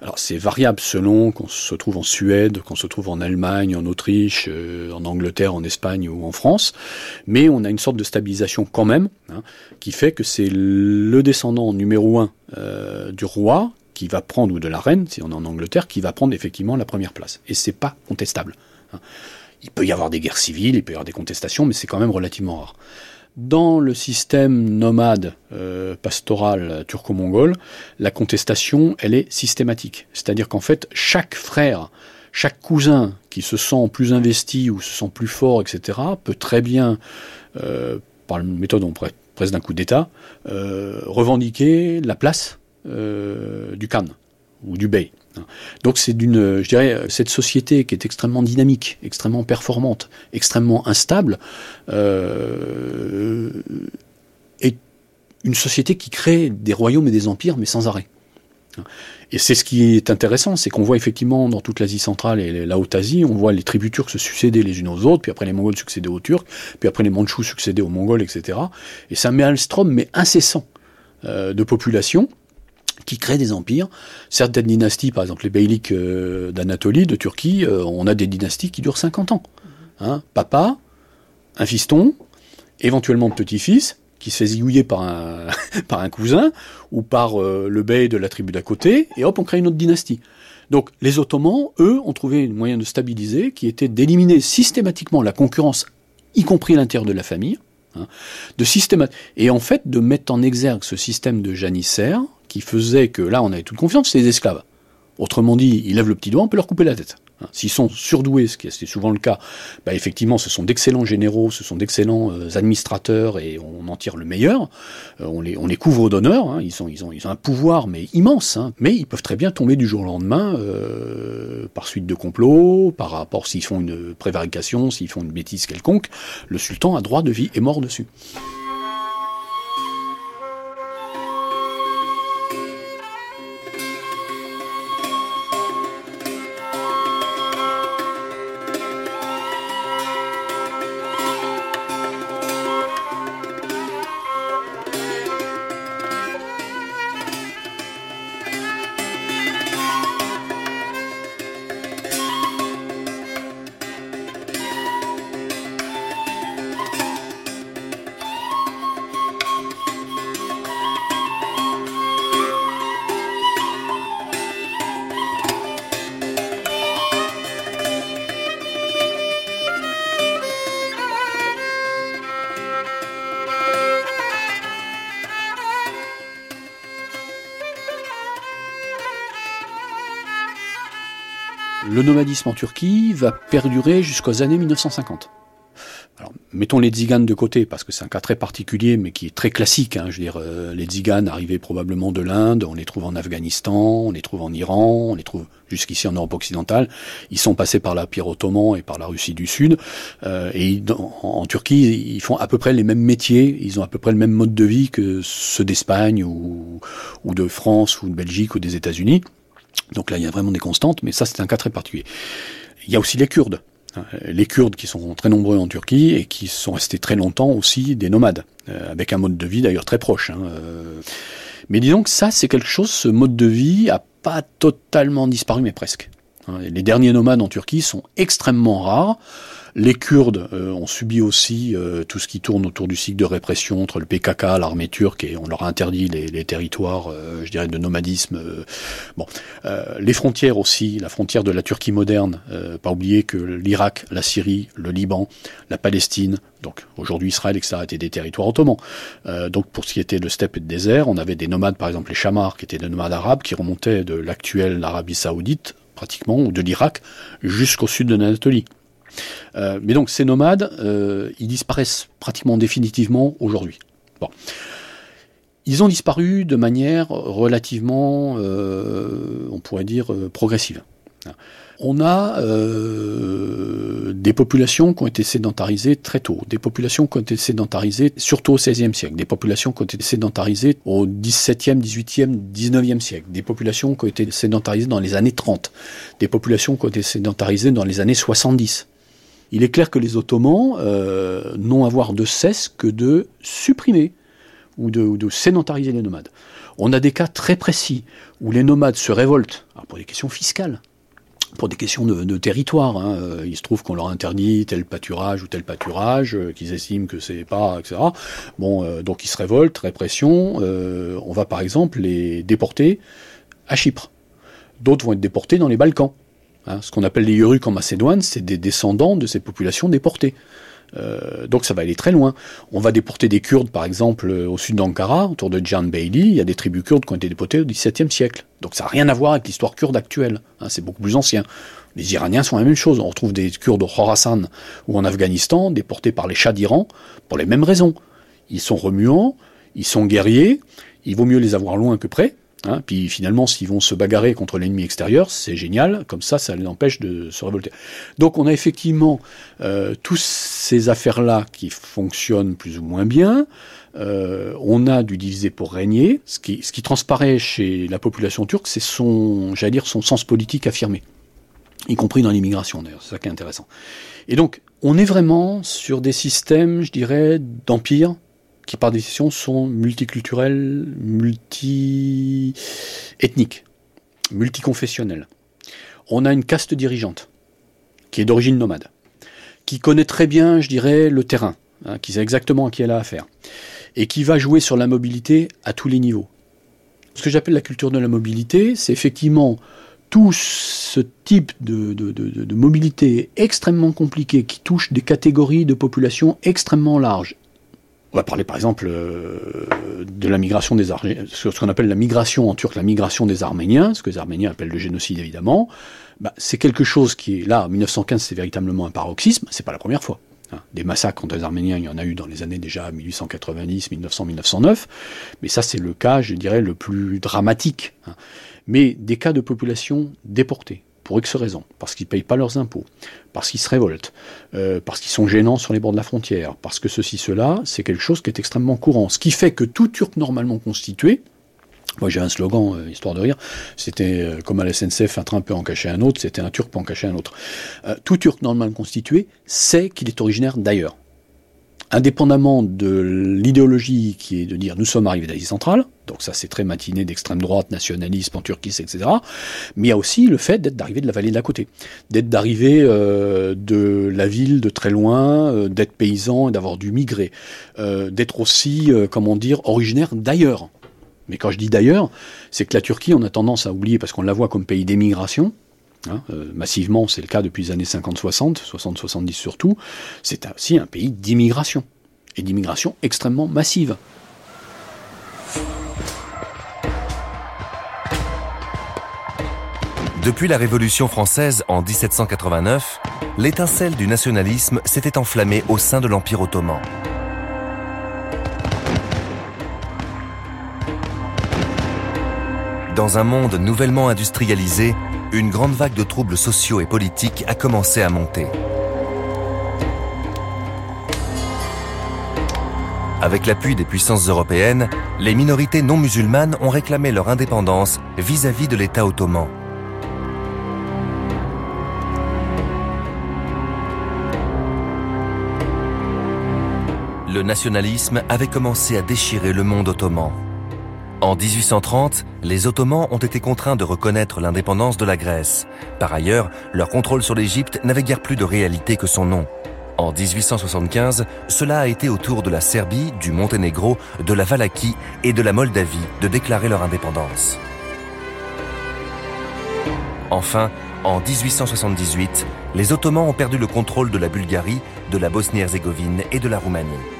Alors c'est variable selon qu'on se trouve en Suède, qu'on se trouve en Allemagne, en Autriche, euh, en Angleterre, en Espagne ou en France, mais on a une sorte de stabilisation quand même, hein, qui fait que c'est le descendant numéro un euh, du roi qui va prendre, ou de la reine, si on est en Angleterre, qui va prendre effectivement la première place. Et c'est pas contestable. Hein. Il peut y avoir des guerres civiles, il peut y avoir des contestations, mais c'est quand même relativement rare. Dans le système nomade euh, pastoral turco-mongol, la contestation, elle est systématique. C'est-à-dire qu'en fait, chaque frère, chaque cousin qui se sent plus investi ou se sent plus fort, etc., peut très bien, euh, par une méthode on pourrait presque d'un coup d'État, euh, revendiquer la place du Khan ou du Bey. Donc c'est d'une, je dirais, cette société qui est extrêmement dynamique, extrêmement performante, extrêmement instable, euh, est une société qui crée des royaumes et des empires, mais sans arrêt. Et c'est ce qui est intéressant, c'est qu'on voit effectivement dans toute l'Asie centrale et la Haute-Asie, on voit les tribus turques se succéder les unes aux autres, puis après les Mongols succéder aux Turcs, puis après les Mandchous succéder aux Mongols, etc. Et c'est un maelstrom, mais incessant, euh, de population, qui créent des empires. Certaines dynasties, par exemple les beyliks euh, d'Anatolie, de Turquie, euh, on a des dynasties qui durent 50 ans. Hein, papa, un fiston, éventuellement petit-fils, qui se fait zigouiller [LAUGHS] par un, cousin, ou par euh, le bey de la tribu d'à côté, et hop, on crée une autre dynastie. Donc les Ottomans, eux, ont trouvé un moyen de stabiliser, qui était d'éliminer systématiquement la concurrence, y compris à l'intérieur de la famille, hein, de et en fait de mettre en exergue ce système de janissaires, qui faisait que là, on avait toute confiance, c'est les esclaves. Autrement dit, ils lèvent le petit doigt, on peut leur couper la tête. Hein, s'ils sont surdoués, ce qui est souvent le cas, bah effectivement, ce sont d'excellents généraux, ce sont d'excellents euh, administrateurs et on en tire le meilleur. Euh, on, les, couvre d'honneur. Hein, ils ont un pouvoir mais immense, hein, mais ils peuvent très bien tomber du jour au lendemain euh, par suite de complots, par rapport s'ils font une prévarication, s'ils font une bêtise quelconque. Le sultan a droit de vie et mort dessus. En Turquie va perdurer jusqu'aux années 1950. Alors, mettons les tziganes de côté, parce que c'est un cas très particulier, mais qui est très classique. Hein, je veux dire, euh, les tziganes arrivaient probablement de l'Inde, on les trouve en Afghanistan, on les trouve en Iran, on les trouve jusqu'ici en Europe occidentale. Ils sont passés par l'Empire ottoman et par la Russie du Sud. Euh, et en, Turquie, ils font à peu près les mêmes métiers, ils ont à peu près le même mode de vie que ceux d'Espagne ou de France ou de Belgique ou des États-Unis. Donc là, il y a vraiment des constantes, mais ça, c'est un cas très particulier. Il y a aussi les Kurdes. Hein, les Kurdes qui sont très nombreux en Turquie et qui sont restés très longtemps aussi des nomades, euh, avec un mode de vie d'ailleurs très proche. Hein, euh. Mais disons que ça, c'est quelque chose, ce mode de vie a pas totalement disparu, mais presque. Hein, les derniers nomades en Turquie sont extrêmement rares. Les Kurdes euh, ont subi aussi euh, tout ce qui tourne autour du cycle de répression entre le PKK, l'armée turque, et on leur a interdit les, territoires, euh, je dirais, de nomadisme. bon, les frontières aussi, la frontière de la Turquie moderne. pas oublier que l'Irak, la Syrie, le Liban, la Palestine, donc aujourd'hui Israël, etc., étaient des territoires ottomans. donc pour ce qui était de steppe et de désert, on avait des nomades, par exemple les chamars, qui étaient des nomades arabes, qui remontaient de l'actuelle Arabie Saoudite pratiquement, ou de l'Irak, jusqu'au sud de l'Anatolie. Euh, mais donc ces nomades, euh, ils disparaissent pratiquement définitivement aujourd'hui. Bon. Ils ont disparu de manière relativement, euh, on pourrait dire, progressive. On a des populations qui ont été sédentarisées très tôt, des populations qui ont été sédentarisées surtout au XVIe siècle, des populations qui ont été sédentarisées au XVIIe, XVIIIe, XIXe siècle, des populations qui ont été sédentarisées dans les années 30, des populations qui ont été sédentarisées dans les années 70 il est clair que les Ottomans euh, n'ont à voir de cesse que de supprimer ou de, sédentariser les nomades. On a des cas très précis où les nomades se révoltent pour des questions fiscales, pour des questions de, territoire. Hein. Il se trouve qu'on leur interdit tel pâturage ou tel pâturage, euh, qu'ils estiment que c'est pas, etc. Bon, euh, donc ils se révoltent, répression. on va par exemple les déporter à Chypre. D'autres vont être déportés dans les Balkans. Hein, ce qu'on appelle les Yuruks en Macédoine, c'est des descendants de ces populations déportées. Euh, donc ça va aller très loin. On va déporter des Kurdes, par exemple, au sud d'Ankara, autour de Jan Bailey. Il y a des tribus kurdes qui ont été déportées au XVIIe siècle. Donc ça n'a rien à voir avec l'histoire kurde actuelle. Hein, c'est beaucoup plus ancien. Les Iraniens sont la même chose. On retrouve des Kurdes au Khorasan ou en Afghanistan, déportés par les Shahs d'Iran, pour les mêmes raisons. Ils sont remuants, ils sont guerriers, il vaut mieux les avoir loin que près. Hein, puis finalement, s'ils vont se bagarrer contre l'ennemi extérieur, c'est génial, comme ça, ça les empêche de se révolter. Donc on a effectivement euh, ces affaires-là qui fonctionnent plus ou moins bien. Euh, on a du divisé pour régner. Ce qui, ce qui transparaît chez la population turque, c'est son, j'allais dire, son sens politique affirmé, y compris dans l'immigration d'ailleurs. C'est ça qui est intéressant. Et donc, on est vraiment sur des systèmes, je dirais, d'empire qui par décision sont multiculturels, multi-ethniques, multiconfessionnels. On a une caste dirigeante qui est d'origine nomade, qui connaît très bien, je dirais, le terrain, hein, qui sait exactement à qui elle a affaire, et qui va jouer sur la mobilité à tous les niveaux. Ce que j'appelle la culture de la mobilité, c'est effectivement tout ce type de, de, mobilité extrêmement compliqué qui touche des catégories de population extrêmement larges on va parler par exemple euh, de la migration des Arméniens, ce qu'on appelle la migration en turc, la migration des Arméniens, ce que les Arméniens appellent le génocide évidemment. Bah, c'est quelque chose qui est là, en 1915, c'est véritablement un paroxysme, c'est pas la première fois. Hein. Des massacres contre les Arméniens, il y en a eu dans les années déjà 1890, 1900, 1909, mais ça c'est le cas, je dirais, le plus dramatique. Hein. Mais des cas de population déportée, pour X raisons, parce qu'ils ne payent pas leurs impôts, parce qu'ils se révoltent, euh, parce qu'ils sont gênants sur les bords de la frontière, parce que ceci, cela, c'est quelque chose qui est extrêmement courant. Ce qui fait que tout Turc normalement constitué, moi j'ai un slogan, euh, histoire de rire, c'était euh, comme à la SNCF, un train peut en cacher un autre, c'était un Turc peut en cacher un autre. tout Turc normalement constitué sait qu'il est originaire d'ailleurs indépendamment de l'idéologie qui est de dire nous sommes arrivés d'Asie centrale, donc ça c'est très matiné d'extrême droite, nationalisme, en Turquie, etc. Mais il y a aussi le fait d'être d'arriver de la vallée de la côté, d'être d'arriver euh, de la ville de très loin, euh, d'être paysan et d'avoir dû migrer, euh, d'être aussi, comment dire, originaire d'ailleurs. Mais quand je dis d'ailleurs, c'est que la Turquie, on a tendance à oublier parce qu'on la voit comme pays d'émigration, Hein, euh, massivement, c'est le cas depuis les années 50-60, 60-70 surtout, c'est aussi un pays d'immigration, et d'immigration extrêmement massive. Depuis la Révolution française en 1789, l'étincelle du nationalisme s'était enflammée au sein de l'Empire ottoman. Dans un monde nouvellement industrialisé, une grande vague de troubles sociaux et politiques a commencé à monter. Avec l'appui des puissances européennes, les minorités non musulmanes ont réclamé leur indépendance vis-à-vis de l'État ottoman. Le nationalisme avait commencé à déchirer le monde ottoman. En 1830, les Ottomans ont été contraints de reconnaître l'indépendance de la Grèce. Par ailleurs, leur contrôle sur l'Égypte n'avait guère plus de réalité que son nom. En 1875, cela a été au tour de la Serbie, du Monténégro, de la Valaquie et de la Moldavie de déclarer leur indépendance. Enfin, en 1878, les Ottomans ont perdu le contrôle de la Bulgarie, de la Bosnie-Herzégovine et de la Roumanie. «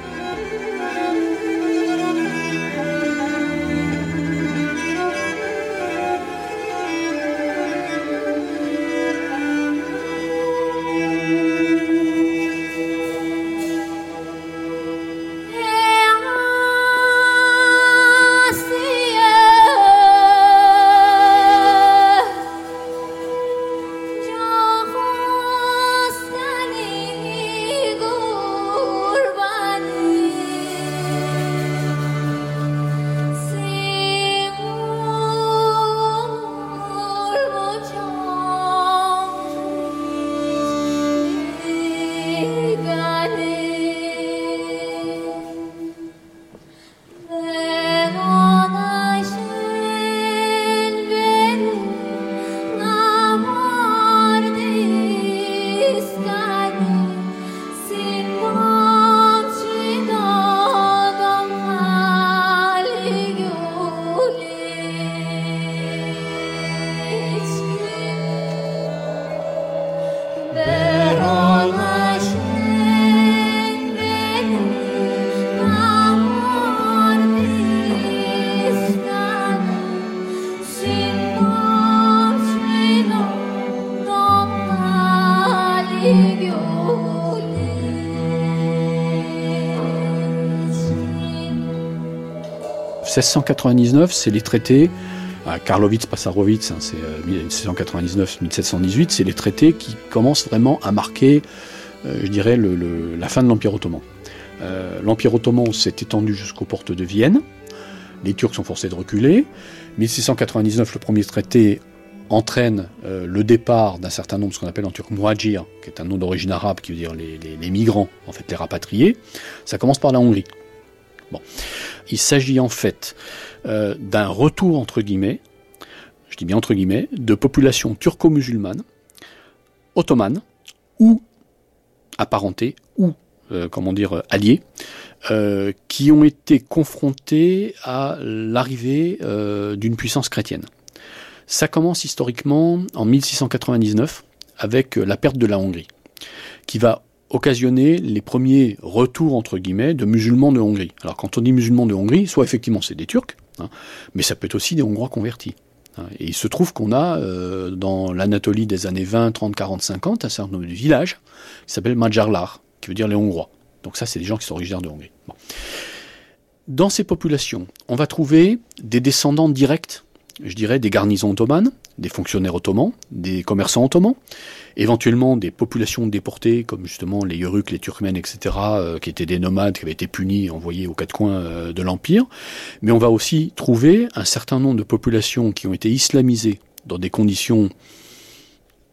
1699, c'est les traités à Karlovitz, Passarowitz, hein, c'est 1699-1718, c'est les traités qui commencent vraiment à marquer, euh, je dirais, la fin de l'Empire ottoman. Euh, L'Empire ottoman s'est étendu jusqu'aux portes de Vienne, les Turcs sont forcés de reculer, 1699, le premier traité entraîne euh, le départ d'un certain nombre, ce qu'on appelle en turc muhajir, qui est un nom d'origine arabe, qui veut dire les, les, migrants, en fait les rapatriés. Ça commence par la Hongrie. Bon. Il s'agit en fait euh, d'un retour, entre guillemets, je dis bien entre guillemets, de populations turco-musulmanes, ottomanes, ou apparentées, ou, euh, comment dire, alliées, euh, qui ont été confrontées à l'arrivée d'une puissance chrétienne. Ça commence historiquement en 1699 avec la perte de la Hongrie, qui va occasionner les premiers retours, entre guillemets, de musulmans de Hongrie. Alors quand on dit musulmans de Hongrie, soit effectivement c'est des Turcs, hein, mais ça peut être aussi des Hongrois convertis. Hein. Et il se trouve qu'on a, euh, dans l'Anatolie des années 20, 30, 40, 50, un certain nombre de villages qui s'appellent Magyarlar, qui veut dire les Hongrois. Donc ça, c'est des gens qui sont originaires de Hongrie. Dans ces populations, on va trouver des descendants directs, je dirais, des garnisons ottomanes, des fonctionnaires ottomans, des commerçants ottomans, éventuellement des populations déportées, comme justement les Yuruks, les Turkmènes, etc., euh, qui étaient des nomades, qui avaient été punis envoyés aux quatre coins euh, de l'Empire. Mais on va aussi trouver un certain nombre de populations qui ont été islamisées dans des conditions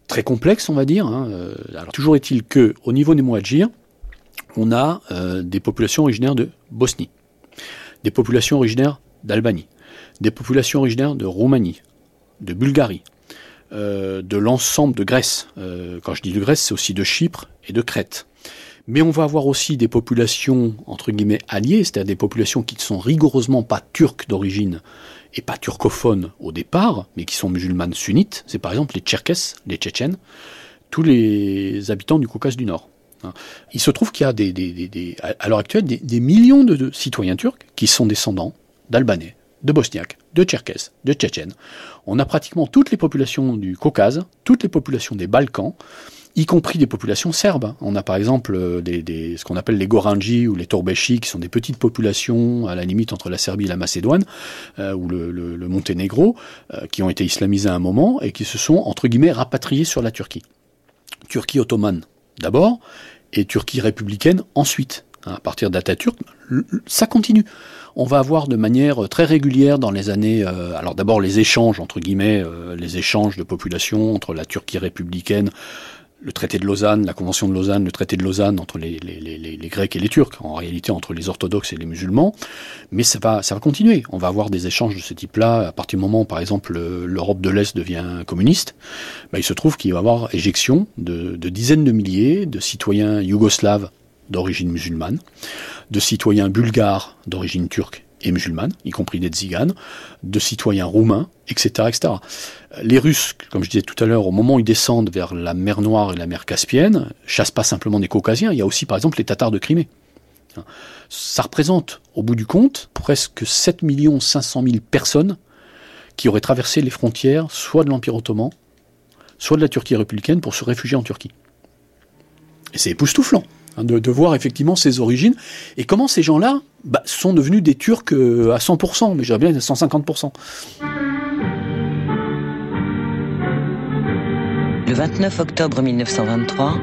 très complexes, on va dire. Hein. Euh, alors toujours est-il que, au niveau des Mouadjirs, on a des populations originaires de Bosnie, des populations originaires d'Albanie, des populations originaires de Roumanie, de Bulgarie, de l'ensemble de Grèce. Euh, quand je dis de Grèce, c'est aussi de Chypre et de Crète. Mais on va avoir aussi des populations, entre guillemets, alliées, c'est-à-dire des populations qui ne sont rigoureusement pas turques d'origine et pas turcophones au départ, mais qui sont musulmanes sunnites. C'est par exemple les Tcherkesses, les Tchétchènes, tous les habitants du Caucase du Nord. Hein. Il se trouve qu'il y a à l'heure actuelle des, millions de, citoyens turcs qui sont descendants d'Albanais, de Bosniaques, de Tcherkesses, de Tchétchènes. On a pratiquement toutes les populations du Caucase, toutes les populations des Balkans, y compris des populations serbes. On a par exemple euh, ce qu'on appelle les Goranji ou les Torbeshi, qui sont des petites populations à la limite entre la Serbie et la Macédoine, euh, ou le, Monténégro, euh, qui ont été islamisés à un moment et qui se sont, entre guillemets, rapatriés sur la Turquie. Turquie ottomane d'abord, et Turquie républicaine ensuite. À partir d'Atatürk, ça continue on va avoir de manière très régulière dans les années, euh, alors d'abord les échanges entre guillemets, euh, les échanges de population entre la Turquie républicaine, le traité de Lausanne, la convention de Lausanne, le traité de Lausanne entre les, Grecs et les Turcs, en réalité entre les orthodoxes et les musulmans, mais ça va, ça va continuer. On va avoir des échanges de ce type-là à partir du moment où, par exemple, l'Europe de l'Est devient communiste. Bah, il se trouve qu'il va y avoir éjection de dizaines de milliers de citoyens yougoslaves d'origine musulmane, de citoyens bulgares d'origine turque et musulmane, y compris des tziganes, de citoyens roumains, etc., etc. Les Russes, comme je disais tout à l'heure, au moment où ils descendent vers la mer Noire et la mer Caspienne, chassent pas simplement des Caucasiens, il y a aussi par exemple les Tatars de Crimée. Ça représente, au bout du compte, presque 7 500 000 personnes qui auraient traversé les frontières soit de l'Empire ottoman, soit de la Turquie républicaine pour se réfugier en Turquie. Et c'est époustouflant. Hein, de, voir effectivement ses origines et comment ces gens-là bah, sont devenus des Turcs euh, à 100%, mais j'aurais bien à 150%. Le 29 octobre 1923,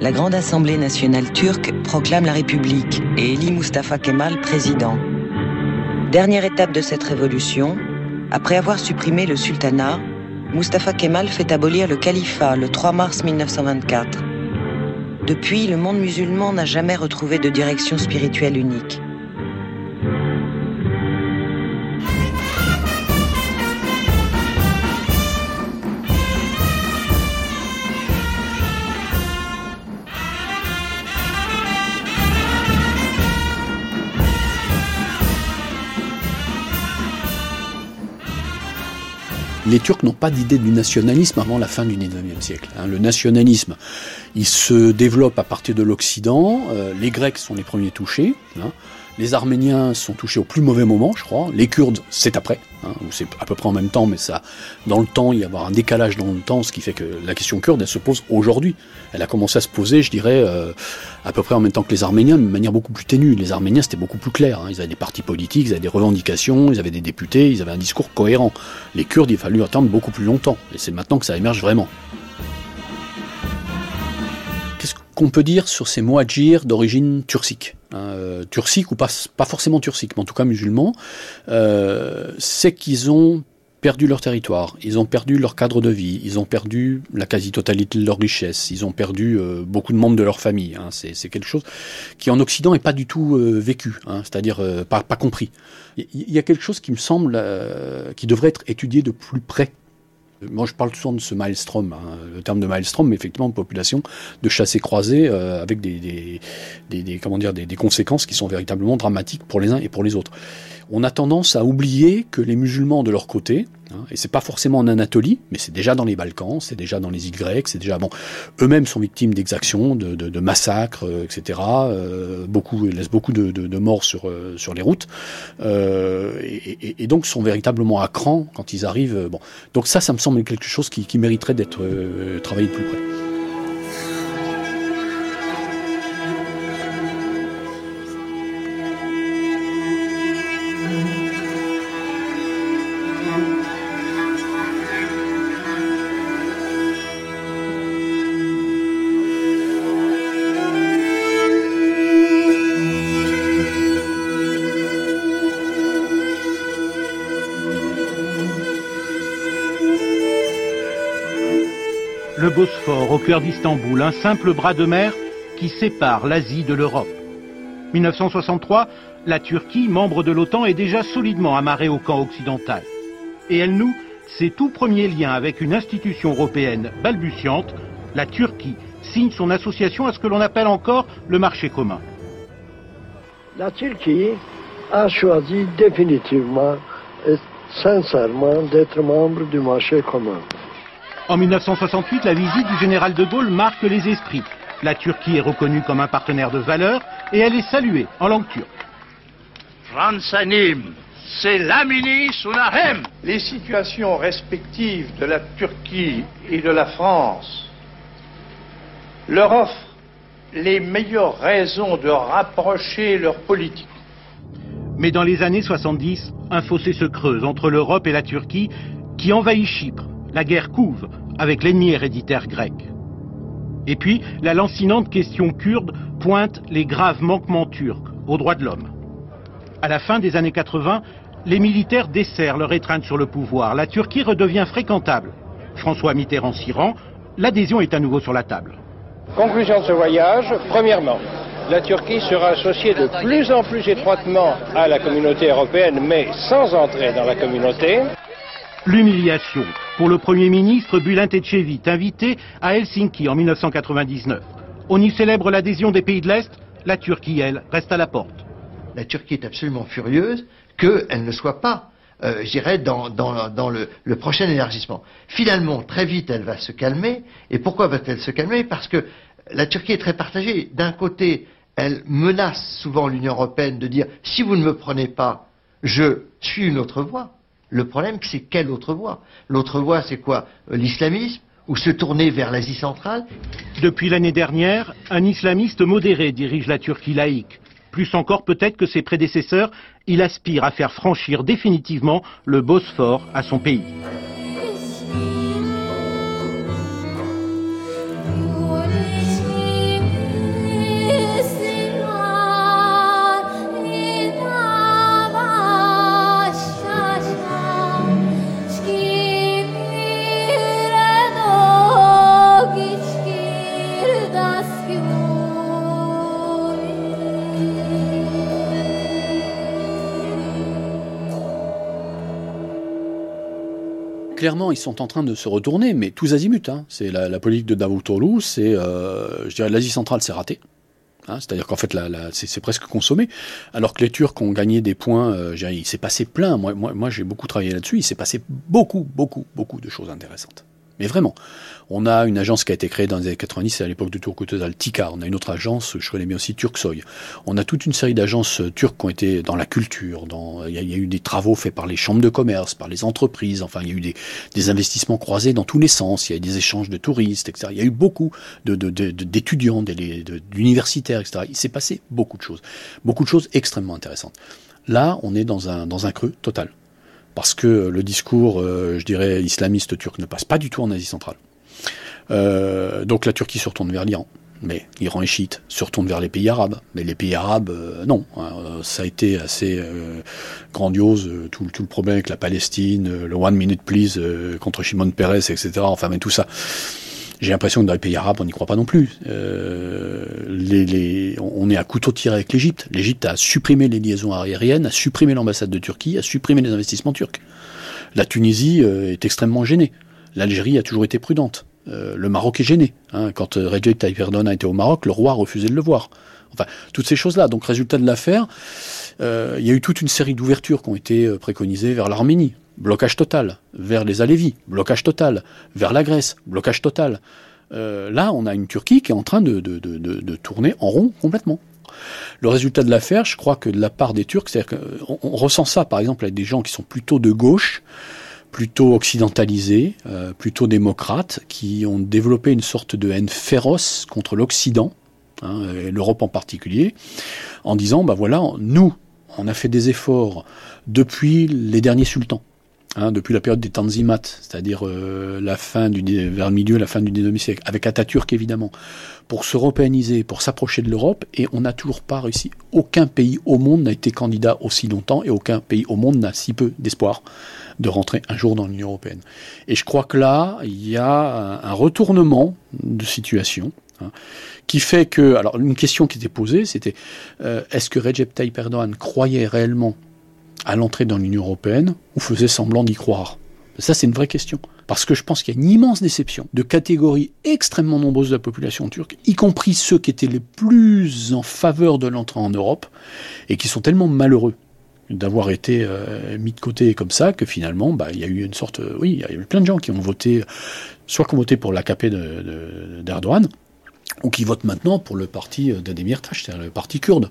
la Grande Assemblée nationale turque proclame la République et élit Mustafa Kemal président. Dernière étape de cette révolution, après avoir supprimé le sultanat, Mustafa Kemal fait abolir le califat le 3 mars 1924. Depuis, le monde musulman n'a jamais retrouvé de direction spirituelle unique. Les Turcs n'ont pas d'idée du nationalisme avant la fin du XIXe siècle. Hein. Le nationalisme, il se développe à partir de l'Occident. Euh, les Grecs sont les premiers touchés. Les Arméniens sont touchés au plus mauvais moment, je crois. Les Kurdes, c'est après, hein, c'est à peu près en même temps, mais ça, dans le temps, il y a un décalage dans le temps, ce qui fait que la question kurde, elle se pose aujourd'hui. Elle a commencé à se poser, je dirais, euh, à peu près en même temps que les Arméniens, mais de manière beaucoup plus ténue. Les Arméniens, c'était beaucoup plus clair. Hein. Ils avaient des partis politiques, ils avaient des revendications, ils avaient des députés, ils avaient un discours cohérent. Les Kurdes, il a fallu attendre beaucoup plus longtemps. Et c'est maintenant que ça émerge vraiment. Qu'on peut dire sur ces Moadjirs d'origine turcique hein, euh, Turcique ou pas, forcément turcique, mais en tout cas musulmans, euh, c'est qu'ils ont perdu leur territoire, ils ont perdu leur cadre de vie, ils ont perdu la quasi-totalité de leur richesse, ils ont perdu euh, beaucoup de membres de leur famille. Hein. C'est quelque chose qui en Occident est pas du tout vécu, hein, c'est-à-dire pas, compris. Il y, a quelque chose qui me semble qui devrait être étudié de plus près. Moi, je parle souvent de ce maelstrom, hein, le terme de maelstrom, mais effectivement, population de chassés-croisés avec des, des, des, comment dire, des conséquences qui sont véritablement dramatiques pour les uns et pour les autres on a tendance à oublier que les musulmans de leur côté, hein, et c'est pas forcément en Anatolie, mais c'est déjà dans les Balkans, c'est déjà dans les îles grecques, c'est déjà bon, eux-mêmes sont victimes d'exactions, de, massacres, euh, etc. Euh, beaucoup laissent beaucoup de, morts sur euh, sur les routes, et, donc sont véritablement à cran quand ils arrivent. bon, donc ça, ça me semble quelque chose qui, qui mériterait d'être travaillé de plus près. d'Istanbul, un simple bras de mer qui sépare l'Asie de l'Europe. 1963, la Turquie, membre de l'OTAN, est déjà solidement amarrée au camp occidental. Et elle noue ses tout premiers liens avec une institution européenne balbutiante, la Turquie signe son association à ce que l'on appelle encore le marché commun. La Turquie a choisi définitivement et sincèrement d'être membre du marché commun. En 1968, la visite du général de Gaulle marque les esprits. La Turquie est reconnue comme un partenaire de valeur et elle est saluée en langue turque. c'est Lamini Sunahem. Les situations respectives de la Turquie et de la France leur offrent les meilleures raisons de rapprocher leurs politiques. Mais dans les années 70, un fossé se creuse entre l'Europe et la Turquie qui envahit Chypre. La guerre couve avec l'ennemi héréditaire grec. Et puis, la lancinante question kurde pointe les graves manquements turcs aux droits de l'homme. À la fin des années 80, les militaires desserrent leur étreinte sur le pouvoir. La Turquie redevient fréquentable. François Mitterrand s'y rend. L'adhésion est à nouveau sur la table. Conclusion de ce voyage, premièrement, la Turquie sera associée de plus en plus étroitement à la communauté européenne, mais sans entrer dans la communauté. L'humiliation pour le Premier ministre Bülent Ecevit, invité à Helsinki en 1999. On y célèbre l'adhésion des pays de l'Est, la Turquie, elle, reste à la porte. La Turquie est absolument furieuse qu'elle ne soit pas, euh, je dirais, dans, le, le, prochain élargissement. Finalement, très vite, elle va se calmer. Et pourquoi va-t-elle se calmer? Parce que la Turquie est très partagée. D'un côté, elle menace souvent l'Union européenne de dire si vous ne me prenez pas, je suis une autre voie. Le problème, c'est quelle autre voie? L'autre voie, c'est quoi? L'islamisme ou se tourner vers l'Asie centrale? Depuis l'année dernière, un islamiste modéré dirige la Turquie laïque. Plus encore peut-être que ses prédécesseurs, il aspire à faire franchir définitivement le Bosphore à son pays. Clairement, ils sont en train de se retourner, mais tous azimuts. Hein. C'est la, politique de Davutoglu, c'est, euh, l'Asie centrale, c'est raté. Hein. C'est-à-dire qu'en fait, c'est presque consommé. Alors que les Turcs ont gagné des points, euh, il s'est passé plein. Moi, moi, moi j'ai beaucoup travaillé là-dessus. Il s'est passé beaucoup, beaucoup, beaucoup de choses intéressantes. Mais vraiment. On a une agence qui a été créée dans les années 90, à l'époque de Turkotözal, TICA. On a une autre agence, je connais bien aussi, Turksoy. On a toute une série d'agences turques qui ont été dans la culture, il y, a, eu des travaux faits par les chambres de commerce, par les entreprises, enfin, il y a eu des, investissements croisés dans tous les sens, il y a eu des échanges de touristes, etc. Il y a eu beaucoup d'étudiants, d'universitaires, etc. Il s'est passé beaucoup de choses. Beaucoup de choses extrêmement intéressantes. Là, on est dans un, dans un creux total parce que le discours, euh, je dirais, islamiste turc ne passe pas du tout en Asie centrale. Euh, donc la Turquie se retourne vers l'Iran. Mais l'Iran est chiite, se retourne vers les pays arabes. Mais les pays arabes, euh, non. Hein, ça a été assez grandiose, tout, le problème avec la Palestine, le One Minute Please contre Shimon Peres, etc. Enfin, mais tout ça. J'ai l'impression que dans les pays arabes, on n'y croit pas non plus. les, on est à couteau tiré avec l'Égypte. L'Égypte a supprimé les liaisons aériennes, a supprimé l'ambassade de Turquie, a supprimé les investissements turcs. La Tunisie est extrêmement gênée. L'Algérie a toujours été prudente. Euh, le Maroc est gêné. Hein. Quand euh, Recep Tayyip a été au Maroc, le roi a refusé de le voir. Enfin, toutes ces choses-là. Donc, résultat de l'affaire, euh, il y a eu toute une série d'ouvertures qui ont été préconisées vers l'Arménie, blocage total, vers les Alévis, blocage total, vers la Grèce, blocage total. là, on a une Turquie qui est en train de, de, tourner en rond complètement. Le résultat de l'affaire, je crois que de la part des Turcs, c'est-à-dire qu'on on ressent ça, par exemple, avec des gens qui sont plutôt de gauche, plutôt occidentalisés, euh, plutôt démocrates, qui ont développé une sorte de haine féroce contre l'Occident, hein, l'Europe en particulier, en disant, bah voilà, nous, on a fait des efforts depuis les derniers sultans. Hein, depuis la période des Tanzimat, c'est-à-dire euh, la fin du vers le milieu, la fin du 19e siècle, avec Atatürk évidemment, pour s'européaniser, pour s'approcher de l'Europe, et on n'a toujours pas réussi. Aucun pays au monde n'a été candidat aussi longtemps, et aucun pays au monde n'a si peu d'espoir de rentrer un jour dans l'Union européenne. Et je crois que là, il y a un, retournement de situation. Hein, qui fait que, alors une question qui était posée, c'était euh, est-ce que Recep Tayyip Erdogan croyait réellement à l'entrée dans l'Union européenne ou faisait semblant d'y croire? Ça, c'est une vraie question. Parce que je pense qu'il y a une immense déception de catégories extrêmement nombreuses de la population turque, y compris ceux qui étaient les plus en faveur de l'entrée en Europe, et qui sont tellement malheureux d'avoir été euh, mis de côté comme ça que finalement bah, il y a eu une sorte oui il y a eu plein de gens qui ont voté soit qui ont voté pour l'AKP d'Erdogan ou qui votent maintenant pour le parti d'Ademir Tash c'est-à-dire le parti kurde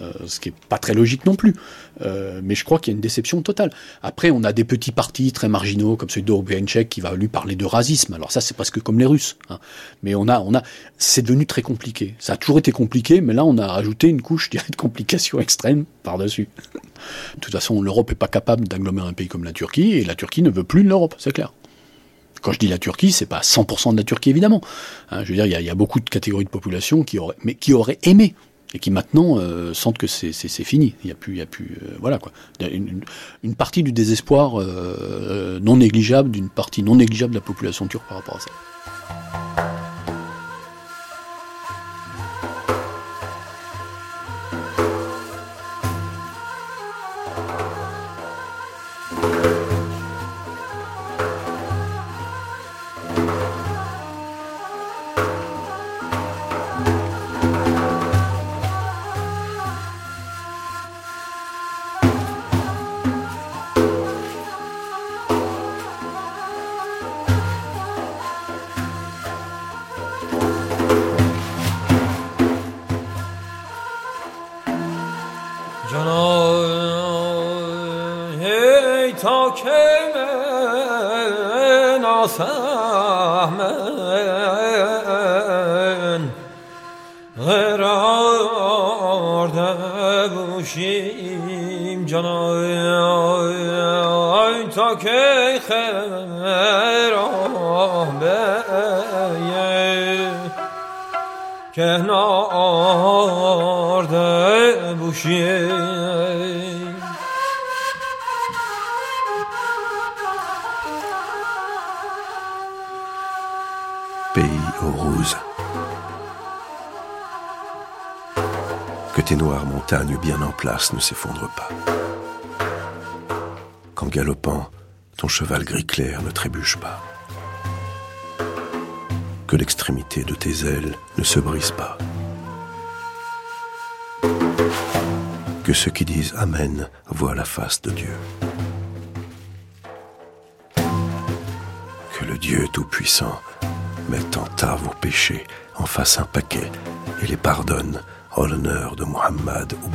euh, ce qui est pas très logique non plus. Euh, mais je crois qu'il y a une déception totale. Après, on a des petits partis très marginaux comme celui d'Orbéenchek qui va lui parler de racisme. Alors ça, c'est presque comme les Russes. Hein. Mais on a, on a, c'est devenu très compliqué. Ça a toujours été compliqué, mais là, on a rajouté une couche, je dirais, de complications extrêmes par-dessus. de toute façon, l'Europe est pas capable d'agglomérer un pays comme la Turquie, et la Turquie ne veut plus de l'Europe, c'est clair. Quand je dis la Turquie, c'est pas 100% de la Turquie évidemment. Hein, je veux dire, il y, y, a beaucoup de catégories de population qui auraient, mais qui auraient aimé et qui maintenant euh, sentent que c'est fini. Il y a plus, il a plus, euh, voilà quoi. Une, une, partie du désespoir euh, non négligeable d'une partie non négligeable de la population turque par rapport à ça. تا که من آسامن قرار دبوشیم جنای تا که خیران بیه کنار دبوشیم bien en place ne s'effondre pas. Qu'en galopant, ton cheval gris clair ne trébuche pas. Que l'extrémité de tes ailes ne se brise pas. Que ceux qui disent Amen voient la face de Dieu. Que le Dieu Tout-Puissant mette en tas vos péchés, en fasse un paquet et les pardonne en l'honneur de Muhammad ou.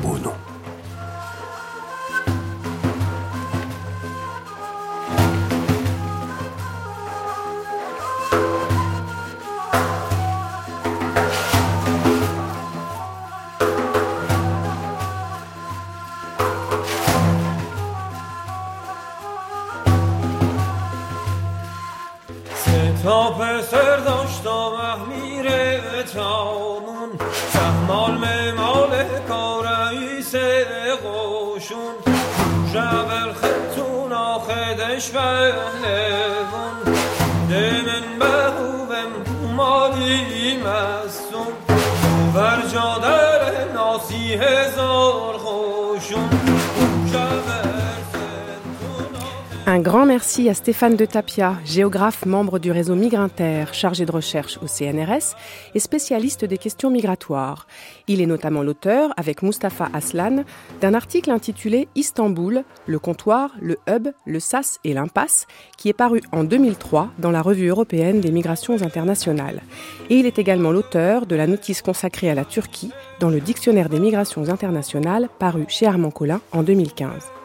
Merci à Stéphane de Tapia, géographe membre du réseau Migrinter, chargé de recherche au CNRS et spécialiste des questions migratoires. Il est notamment l'auteur, avec Mustapha Aslan, d'un article intitulé Istanbul, le comptoir, le hub, le sas et l'impasse, qui est paru en 2003 dans la revue européenne des migrations internationales. Et il est également l'auteur de la notice consacrée à la Turquie dans le dictionnaire des migrations internationales paru chez Armand Collin en 2015.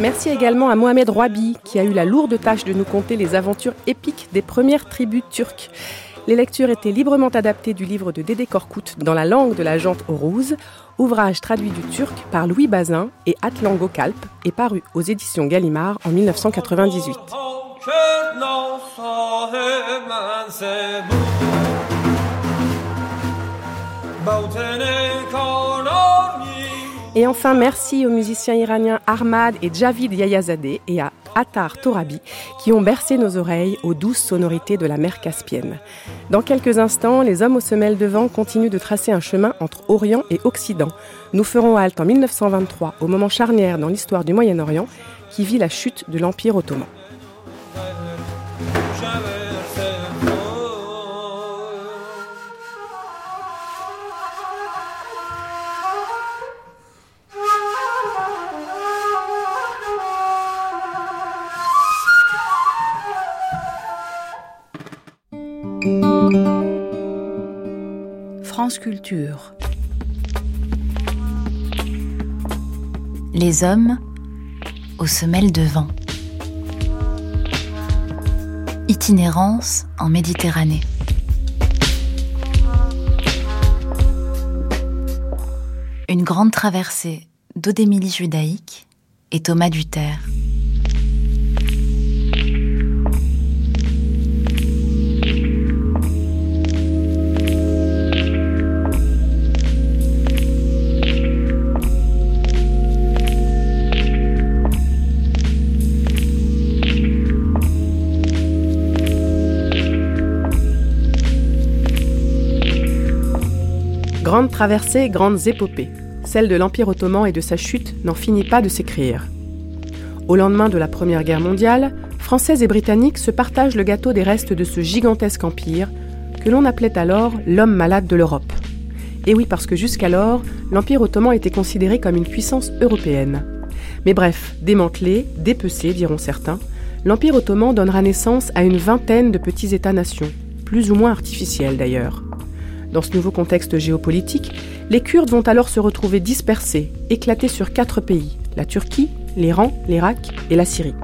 Merci également à Mohamed Rouabi, qui a eu la lourde tâche de nous conter les aventures épiques des premières tribus turques. Les lectures étaient librement adaptées du livre de Dédé Korkut dans la langue de la jante Orouz, ouvrage traduit du turc par Louis Bazin et Atlan Gokalp et paru aux éditions Gallimard en 1998. Et enfin, merci aux musiciens iraniens Ahmad et Javid Yayazadeh et à Attar Torabi qui ont bercé nos oreilles aux douces sonorités de la mer Caspienne. Dans quelques instants, les hommes aux semelles de vent continuent de tracer un chemin entre Orient et Occident. Nous ferons halte en 1923, au moment charnière dans l'histoire du Moyen-Orient, qui vit la chute de l'Empire ottoman. France Culture. Les hommes aux semelles de vent. Itinérance en Méditerranée. Une grande traversée d'Odémilie judaïque et Thomas Duterre. Grandes traversées, grandes épopées. Celle de l'Empire ottoman et de sa chute n'en finit pas de s'écrire. Au lendemain de la Première Guerre mondiale, Français et Britanniques se partagent le gâteau des restes de ce gigantesque empire que l'on appelait alors l'homme malade de l'Europe. Et oui, parce que jusqu'alors, l'Empire ottoman était considéré comme une puissance européenne. Mais bref, démantelé, dépecé, diront certains, l'Empire ottoman donnera naissance à une vingtaine de petits États-nations, plus ou moins artificiels d'ailleurs. Dans ce nouveau contexte géopolitique, les Kurdes vont alors se retrouver dispersés, éclatés sur quatre pays, la Turquie, l'Iran, l'Irak et la Syrie.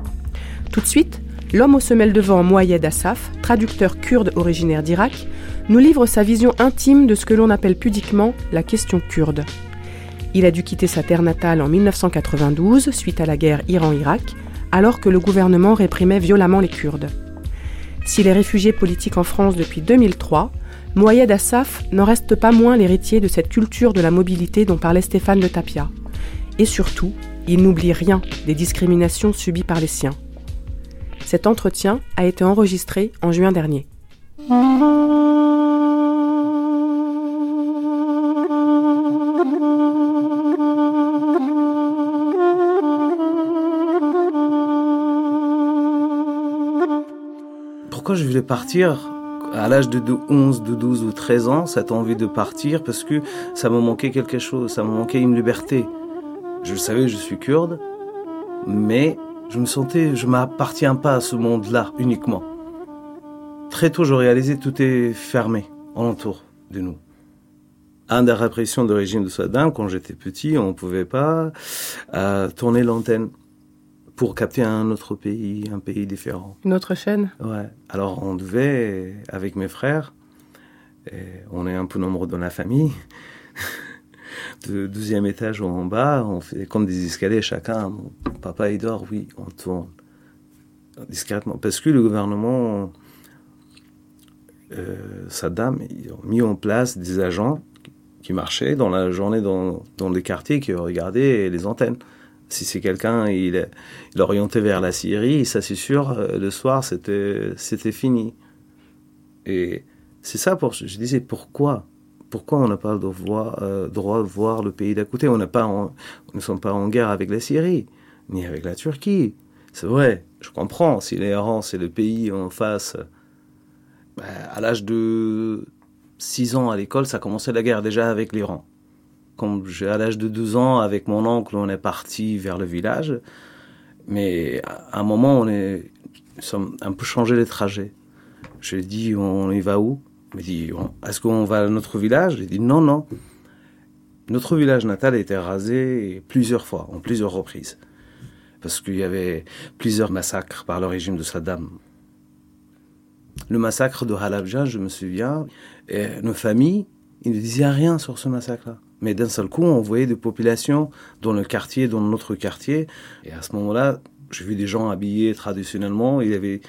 Tout de suite, l'homme aux semelles de vent Moyed Assaf, traducteur kurde originaire d'Irak, nous livre sa vision intime de ce que l'on appelle pudiquement la question kurde. Il a dû quitter sa terre natale en 1992 suite à la guerre Iran-Irak, alors que le gouvernement réprimait violemment les Kurdes. S'il est réfugié politique en France depuis 2003, Moyed Assaf n'en reste pas moins l'héritier de cette culture de la mobilité dont parlait Stéphane de Tapia. Et surtout, il n'oublie rien des discriminations subies par les siens. Cet entretien a été enregistré en juin dernier. Pourquoi je voulais partir? À l'âge de 11, de 12 ou 13 ans, cette envie de partir parce que ça me manquait quelque chose, ça me manquait une liberté. Je savais, je suis kurde, mais je me sentais, je m'appartiens pas à ce monde-là uniquement. Très tôt, je réalisais tout est fermé alentour de nous. Un des répressions de régime de Saddam, quand j'étais petit, on ne pouvait pas euh, tourner l'antenne pour capter un autre pays, un pays différent. Une autre chaîne Ouais. Alors on devait, avec mes frères, et on est un peu nombreux dans la famille, [LAUGHS] de deuxième étage en bas, on fait comme des escaliers chacun. Mon papa il dort, oui, on tourne discrètement. Parce que le gouvernement euh, Saddam, ils ont mis en place des agents qui marchaient dans la journée dans, dans les quartiers qui regardaient les antennes. Si c'est quelqu'un, il, il orienté vers la Syrie, ça c'est sûr, euh, le soir c'était fini. Et c'est ça pour je disais pourquoi pourquoi on n'a pas le droit, euh, de voir le pays d'à côté? On pas, en, ne sommes pas en guerre avec la Syrie ni avec la Turquie. C'est vrai, je comprends. Si l'Iran c'est le pays en face, bah, à l'âge de 6 ans à l'école, ça commençait la guerre déjà avec l'Iran quand j'ai à l'âge de 12 ans, avec mon oncle, on est parti vers le village. Mais à un moment, on est, nous sommes un peu changé les trajets. J'ai dit, on y va où? Il m'a dit, est-ce qu'on va à notre village? J'ai dit, non, non. Notre village natal a été rasé plusieurs fois, en plusieurs reprises. Parce qu'il y avait plusieurs massacres par le régime de Saddam. Le massacre de Halabja, je me souviens, et nos familles, ils ne disaient rien sur ce massacre-là. Mais d'un seul coup, on voyait des populations dans le quartier, dans notre quartier. Et à ce moment-là, j'ai vu des gens habillés traditionnellement. Il y avait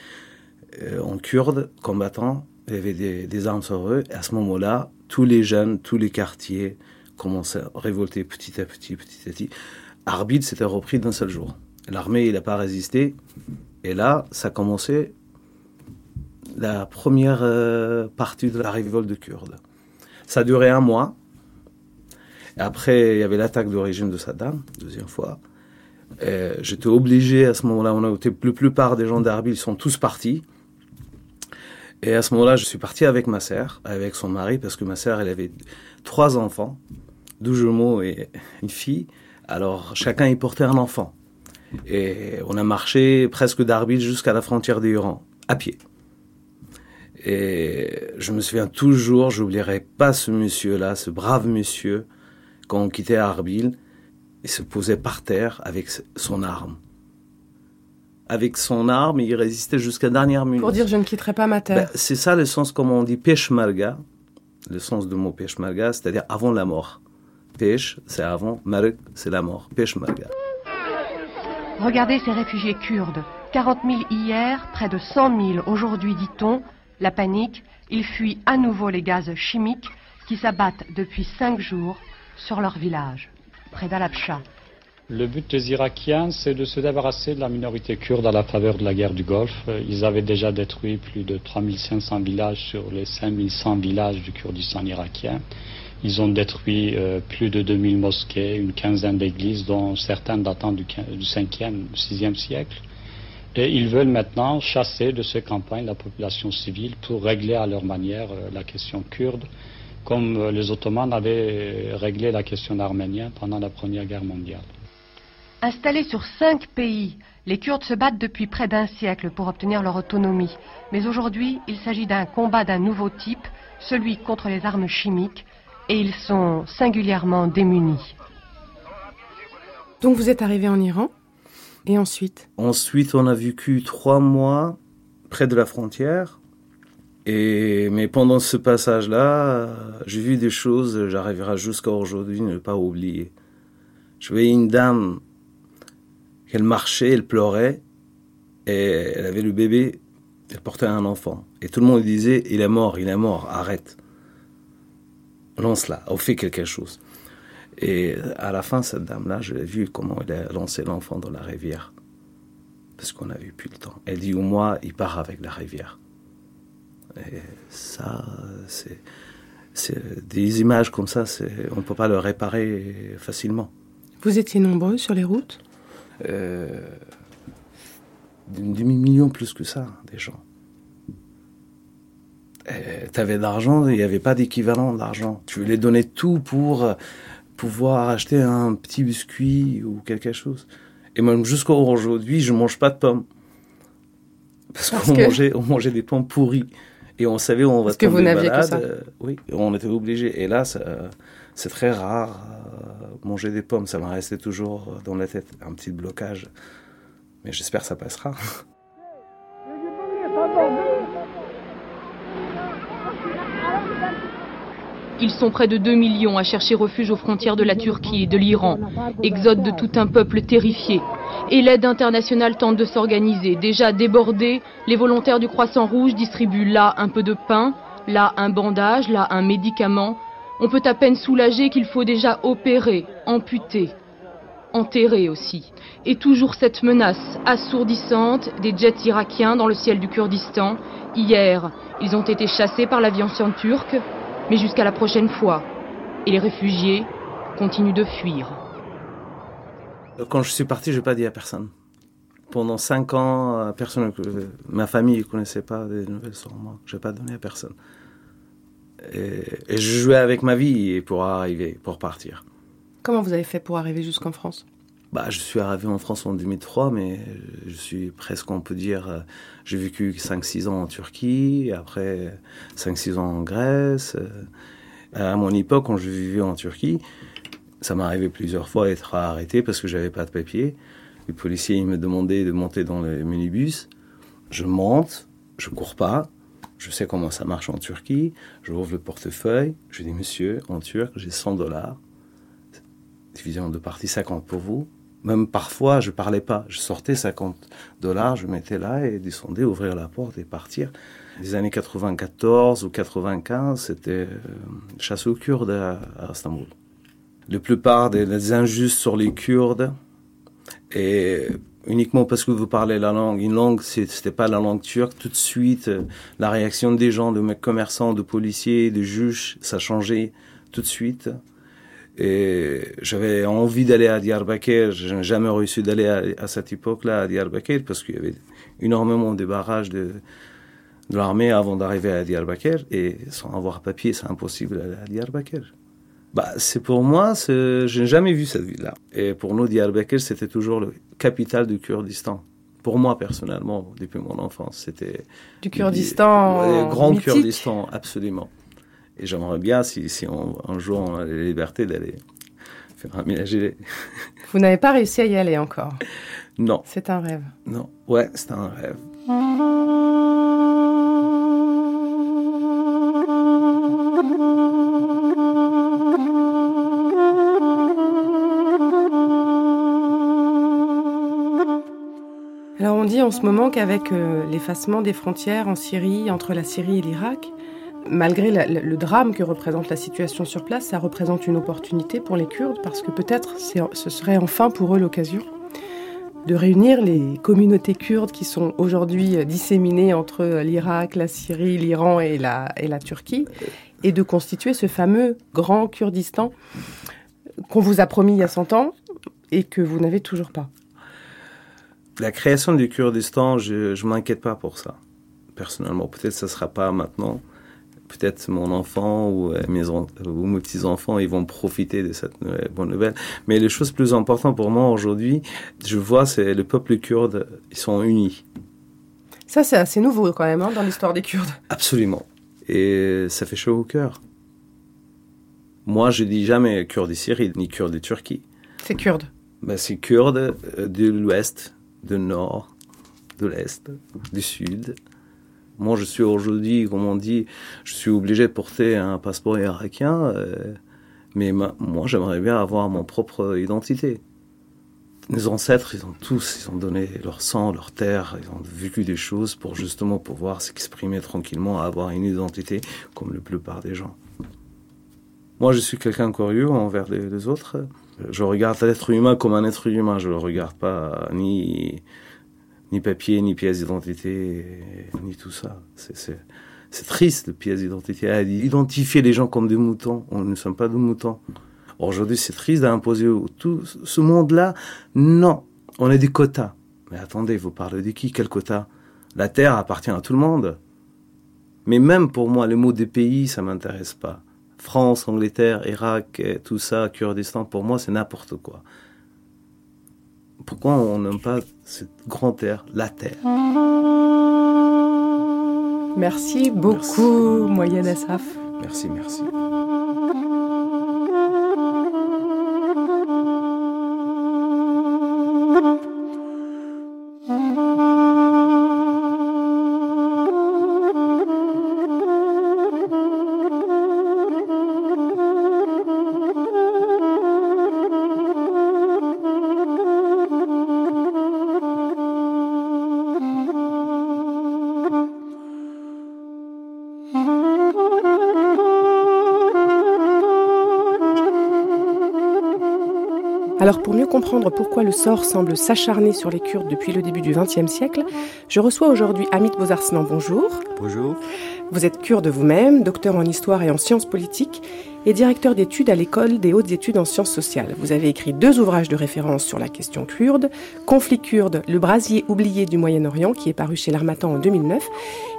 euh, en kurde, combattants, il y avait des, armes sur eux. Et à ce moment-là, tous les jeunes, tous les quartiers commençaient à révolter petit à petit, petit à petit. Arbitre s'était repris d'un seul jour. L'armée, il n'a pas résisté. Et là, ça commençait la première euh, partie de la révolte de Kurdes. Ça a duré un mois. Après, il y avait l'attaque de régime de Saddam, deuxième fois. J'étais obligé à ce moment-là, on a été, la plupart des gens d'Arbil sont tous partis. Et à ce moment-là, je suis parti avec ma sœur, avec son mari, parce que ma sœur, elle avait trois enfants, deux jumeaux et une fille. Alors, chacun y portait un enfant. Et on a marché presque d'Arbil jusqu'à la frontière d'Iran, à pied. Et je me souviens toujours, j'oublierai pas ce monsieur-là, ce brave monsieur, quand on quittait Arbil, il se posait par terre avec son arme. Avec son arme, il résistait jusqu'à dernière minute. Pour dire je ne quitterai pas ma terre. Ben, c'est ça le sens, comme on dit, peshmerga, le sens du mot peshmerga, c'est-à-dire avant la mort. Pesh, c'est avant, marg, c'est la mort. Peshmerga. Regardez ces réfugiés kurdes. 40 000 hier, près de 100 000 aujourd'hui, dit-on. La panique, ils fuient à nouveau les gaz chimiques qui s'abattent depuis cinq jours sur leur village, près d'Alabcha. Le but des Irakiens, c'est de se débarrasser de la minorité kurde à la faveur de la guerre du Golfe. Ils avaient déjà détruit plus de 3500 villages sur les 5100 villages du Kurdistan irakien. Ils ont détruit euh, plus de 2000 mosquées, une quinzaine d'églises, dont certaines datant du, 5e, 6e siècle. Et ils veulent maintenant chasser de ces campagnes la population civile pour régler à leur manière euh, la question kurde, comme euh, les Ottomans avaient réglé la question arménienne pendant la Première Guerre mondiale. Installés sur cinq pays, les Kurdes se battent depuis près d'un siècle pour obtenir leur autonomie. Mais aujourd'hui, il s'agit d'un combat d'un nouveau type, celui contre les armes chimiques, et ils sont singulièrement démunis. Donc vous êtes arrivé en Iran et ensuite? Ensuite, on a vécu trois mois près de la frontière. Et, mais pendant ce passage-là, j'ai vu des choses, j'arriverai jusqu'à aujourd'hui ne pas oublier. Je voyais une dame qu'elle marchait, elle pleurait, et elle avait le bébé, elle portait un enfant. Et tout le monde disait, il est mort, il est mort, arrête. Lance-la, on fait quelque chose. Et à la fin, cette dame-là, je l'ai vu comment elle a lancé l'enfant dans la rivière. Parce qu'on n'avait plus le temps. Elle dit, au moins, il part avec la rivière. Et ça, c'est, c'est des images comme ça, c'est, on ne peut pas le réparer facilement. Vous étiez nombreux sur les routes? Euh, demi-million plus que ça, des gens. Tu avais d'argent, il n'y avait pas d'équivalent d'argent. Tu voulais donner tout pour euh, pouvoir acheter un petit biscuit ou quelque chose. Et même jusqu'à aujourd'hui, je ne mange pas de pommes. Parce, qu'on mangeait, on mangeait des pommes pourries. Et on savait où on va Parce que vous n'aviez que ça. Euh, oui, on était obligé. Et là, c'est très rare manger des pommes, ça m'a resté toujours dans la tête, un petit blocage. Mais j'espère que ça passera. [LAUGHS] Ils sont près de 2 millions à chercher refuge aux frontières de la Turquie et de l'Iran. Exode de tout un peuple terrifié. Et l'aide internationale tente de s'organiser. Déjà débordés, les volontaires du Croissant Rouge distribuent là un peu de pain, là un bandage, là un médicament, on peut à peine soulager qu'il faut déjà opérer, amputer, enterrer aussi. Et toujours cette menace assourdissante des jets irakiens dans le ciel du Kurdistan. Hier, ils ont été chassés par l'aviation turque, mais jusqu'à la prochaine fois. Et les réfugiés continuent de fuir. Quand je suis parti, je n'ai pas dit à personne. Pendant cinq ans, personne, ma famille ne connaissait pas des nouvelles sur moi. Je n'ai pas donné à personne. Et, je jouais avec ma vie pour arriver, pour partir. Comment vous avez fait pour arriver jusqu'en France? Bah, Je suis arrivé en France en 2003, mais je suis presque, on peut dire, euh, j'ai vécu 5-6 ans en Turquie, après 5-6 ans en Grèce. Euh, à mon époque, quand je vivais en Turquie, ça m'est arrivé plusieurs fois d'être arrêté parce que j'avais pas de papier. Les policiers me demandaient de monter dans le minibus. Je monte, je cours pas, je sais comment ça marche en Turquie. Je ouvre le portefeuille. Je dis, monsieur, en turc, j'ai 100 dollars. Division de partie 50 pour vous. Même parfois, je parlais pas. Je sortais 50 dollars, je mettais là et descendais, ouvrir la porte et partir. Les années 94 ou 95, c'était euh, chasse aux Kurdes à, Istanbul. La plupart des injustes sur les Kurdes et uniquement parce que vous parlez la langue. Une langue, c'était pas la langue turque. Tout de suite, euh, la réaction des gens, de commerçants, de policiers, de juges, ça changeait tout de suite. Et j'avais envie d'aller à Diyarbakir. Je n'ai jamais réussi d'aller à, cette époque-là à Diyarbakir parce qu'il y avait énormément de barrages de, de l'armée avant d'arriver à Diyarbakir. Et sans avoir papier, c'est impossible d'aller à Diyarbakir. Bah, c'est pour moi, je n'ai jamais vu cette ville-là. Et pour nous, Diyarbakir, c'était toujours la capitale du Kurdistan. pour moi personnellement, depuis mon enfance, c'était du Kurdistan, du, grand Kurdistan, absolument. Et j'aimerais bien, si, si un jour on a la liberté d'aller faire aménager. [LAUGHS] Vous n'avez pas réussi à y aller encore Non. C'est un rêve. Non, ouais, c'est un rêve. Alors on dit en ce moment qu'avec euh, l'effacement des frontières en Syrie, entre la Syrie et l'Irak, malgré le drame que représente la situation sur place, ça représente une opportunité pour les Kurdes parce que peut-être ce serait enfin pour eux l'occasion de réunir les communautés kurdes qui sont aujourd'hui disséminées entre l'Irak, la Syrie, l'Iran et la, et la Turquie et de constituer ce fameux grand Kurdistan qu'on vous a promis il y a 100 ans et que vous n'avez toujours pas la création du Kurdistan, je ne m'inquiète pas pour ça, personnellement. Peut-être que ce ne sera pas maintenant. Peut-être mon enfant ou euh, mes, ou mes petits-enfants, ils vont profiter de cette bonne nouvelle. Mais les choses plus importantes pour moi aujourd'hui, je vois, c'est le peuple kurde, ils sont unis. Ça, c'est assez nouveau quand même hein, dans l'histoire des Kurdes. Absolument. Et ça fait chaud au cœur. Moi, je dis jamais kurde de Syrie, ni kurde de Turquie. C'est kurde. Ben, c'est kurde euh, de l'Ouest, du nord, de l'est, du sud. Moi, je suis aujourd'hui, comme on dit, je suis obligé de porter un passeport irakien, euh, mais moi, j'aimerais bien avoir mon propre identité. Nos ancêtres, ils ont tous, ils ont donné leur sang, leur terre, ils ont vécu des choses pour justement pouvoir s'exprimer tranquillement, avoir une identité comme la plupart des gens. Moi, je suis quelqu'un curieux envers les autres. Je regarde l'être humain comme un être humain. Je ne le regarde pas ni, ni papier, ni pièce d'identité, ni tout ça. C'est triste, pièce d'identité. Identifier les gens comme des moutons. On ne sommes pas des moutons. Aujourd'hui, c'est triste d'imposer tout ce monde-là. Non, on a des quotas. Mais attendez, vous parlez de qui? Quel quota? La terre appartient à tout le monde. Mais même pour moi, le mot des pays, ça m'intéresse pas. France, Angleterre, Irak, tout ça, Kurdistan, pour moi, c'est n'importe quoi. Pourquoi on n'aime pas cette grande terre, la terre? Merci beaucoup, Moyenne Asaf. Merci, merci. Alors pour mieux comprendre pourquoi le sort semble s'acharner sur les Kurdes depuis le début du XXe siècle, je reçois aujourd'hui Amit Bozarslan. Bonjour. Bonjour. Vous êtes kurde vous-même, docteur en histoire et en sciences politiques et directeur d'études à l'école des hautes études en sciences sociales. Vous avez écrit deux ouvrages de référence sur la question kurde, Conflit kurde, le brasier oublié du Moyen-Orient, qui est paru chez l'Armatan en 2009,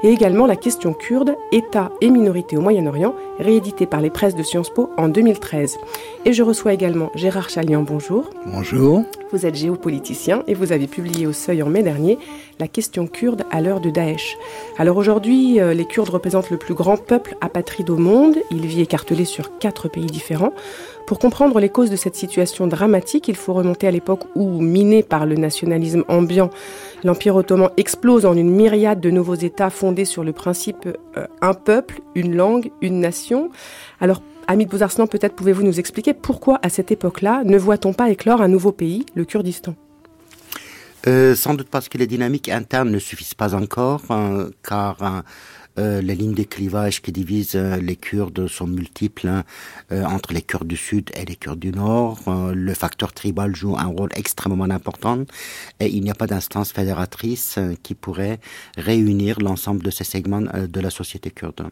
et également La question kurde, État et minorité au Moyen-Orient, réédité par les presses de Sciences Po en 2013. Et je reçois également Gérard Chalian, bonjour. Bonjour. Vous êtes géopoliticien et vous avez publié au Seuil en mai dernier La question kurde à l'heure de Daesh. Alors aujourd'hui, euh, les Kurdes représentent le plus grand peuple apatride au monde. Il vit écartelé sur quatre pays différents. Pour comprendre les causes de cette situation dramatique, il faut remonter à l'époque où, miné par le nationalisme ambiant, l'Empire ottoman explose en une myriade de nouveaux États fondés sur le principe euh, un peuple, une langue, une nation. Alors, Amit Bouzarslan, peut-être pouvez-vous nous expliquer pourquoi, à cette époque-là, ne voit-on pas éclore un nouveau pays, le Kurdistan? Euh, Sans doute parce que les dynamiques internes ne suffisent pas encore, hein, car hein, euh, les lignes de clivage qui divisent euh, les Kurdes sont multiples hein, euh, entre les Kurdes du Sud et les Kurdes du Nord. le facteur tribal joue un rôle extrêmement important et il n'y a pas d'instance fédératrice qui pourrait réunir l'ensemble de ces segments de la société kurde.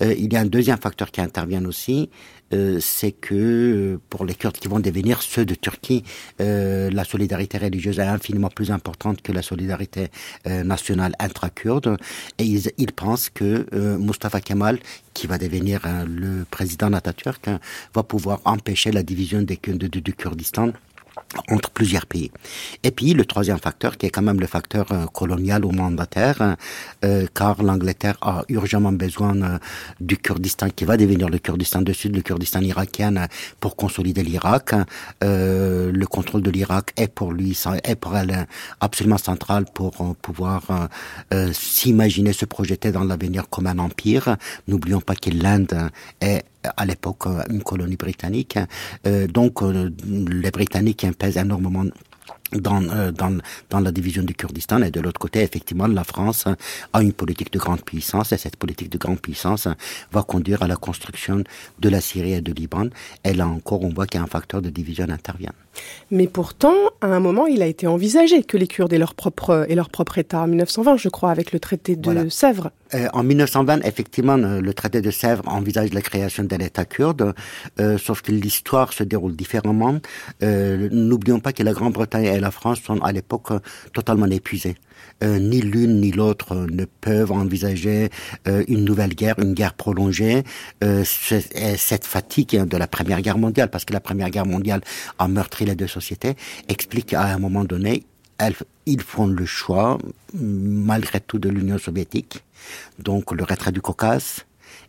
il y a un deuxième facteur qui intervient aussi, euh, c'est que euh, pour les Kurdes qui vont devenir ceux de Turquie, euh, la solidarité religieuse est infiniment plus importante que la solidarité nationale intra-kurde. Et ils, pensent que Mustafa Kemal, qui va devenir le président d'Atatürk, va pouvoir empêcher la division des, du Kurdistan entre plusieurs pays. Et puis le troisième facteur, qui est quand même le facteur euh, colonial ou mandataire, euh, car l'Angleterre a urgemment besoin euh, du Kurdistan, qui va devenir le Kurdistan du Sud, le Kurdistan irakien, pour consolider l'Irak. le contrôle de l'Irak est pour lui, est pour elle absolument central pour pouvoir s'imaginer, se projeter dans l'avenir comme un empire. N'oublions pas que l'Inde est à l'époque une colonie britannique. Euh, donc euh, les Britanniques pèsent énormément dans, euh, dans, dans la division du Kurdistan et de l'autre côté, effectivement, la France a une politique de grande puissance et cette politique de grande puissance va conduire à la construction de la Syrie et de Liban. Et là encore, on voit qu'il y a un facteur de division intervient. Mais pourtant, à un moment, il a été envisagé que les Kurdes aient leur propre, et leur propre État en 1920, je crois, avec le traité de Sèvres. Euh, en 1920, effectivement, euh, le traité de Sèvres envisage la création d'un État kurde, euh, sauf que l'histoire se déroule différemment. N'oublions pas que la Grande-Bretagne et la France sont à l'époque totalement épuisées. Euh, ni l'une ni l'autre ne peuvent envisager euh, une nouvelle guerre, une guerre prolongée. Euh, cette fatigue de la Première Guerre mondiale, parce que la Première Guerre mondiale a meurtri les deux sociétés, explique qu'à un moment donné, ils font le choix, malgré tout, de l'Union soviétique, donc le retrait du Caucase,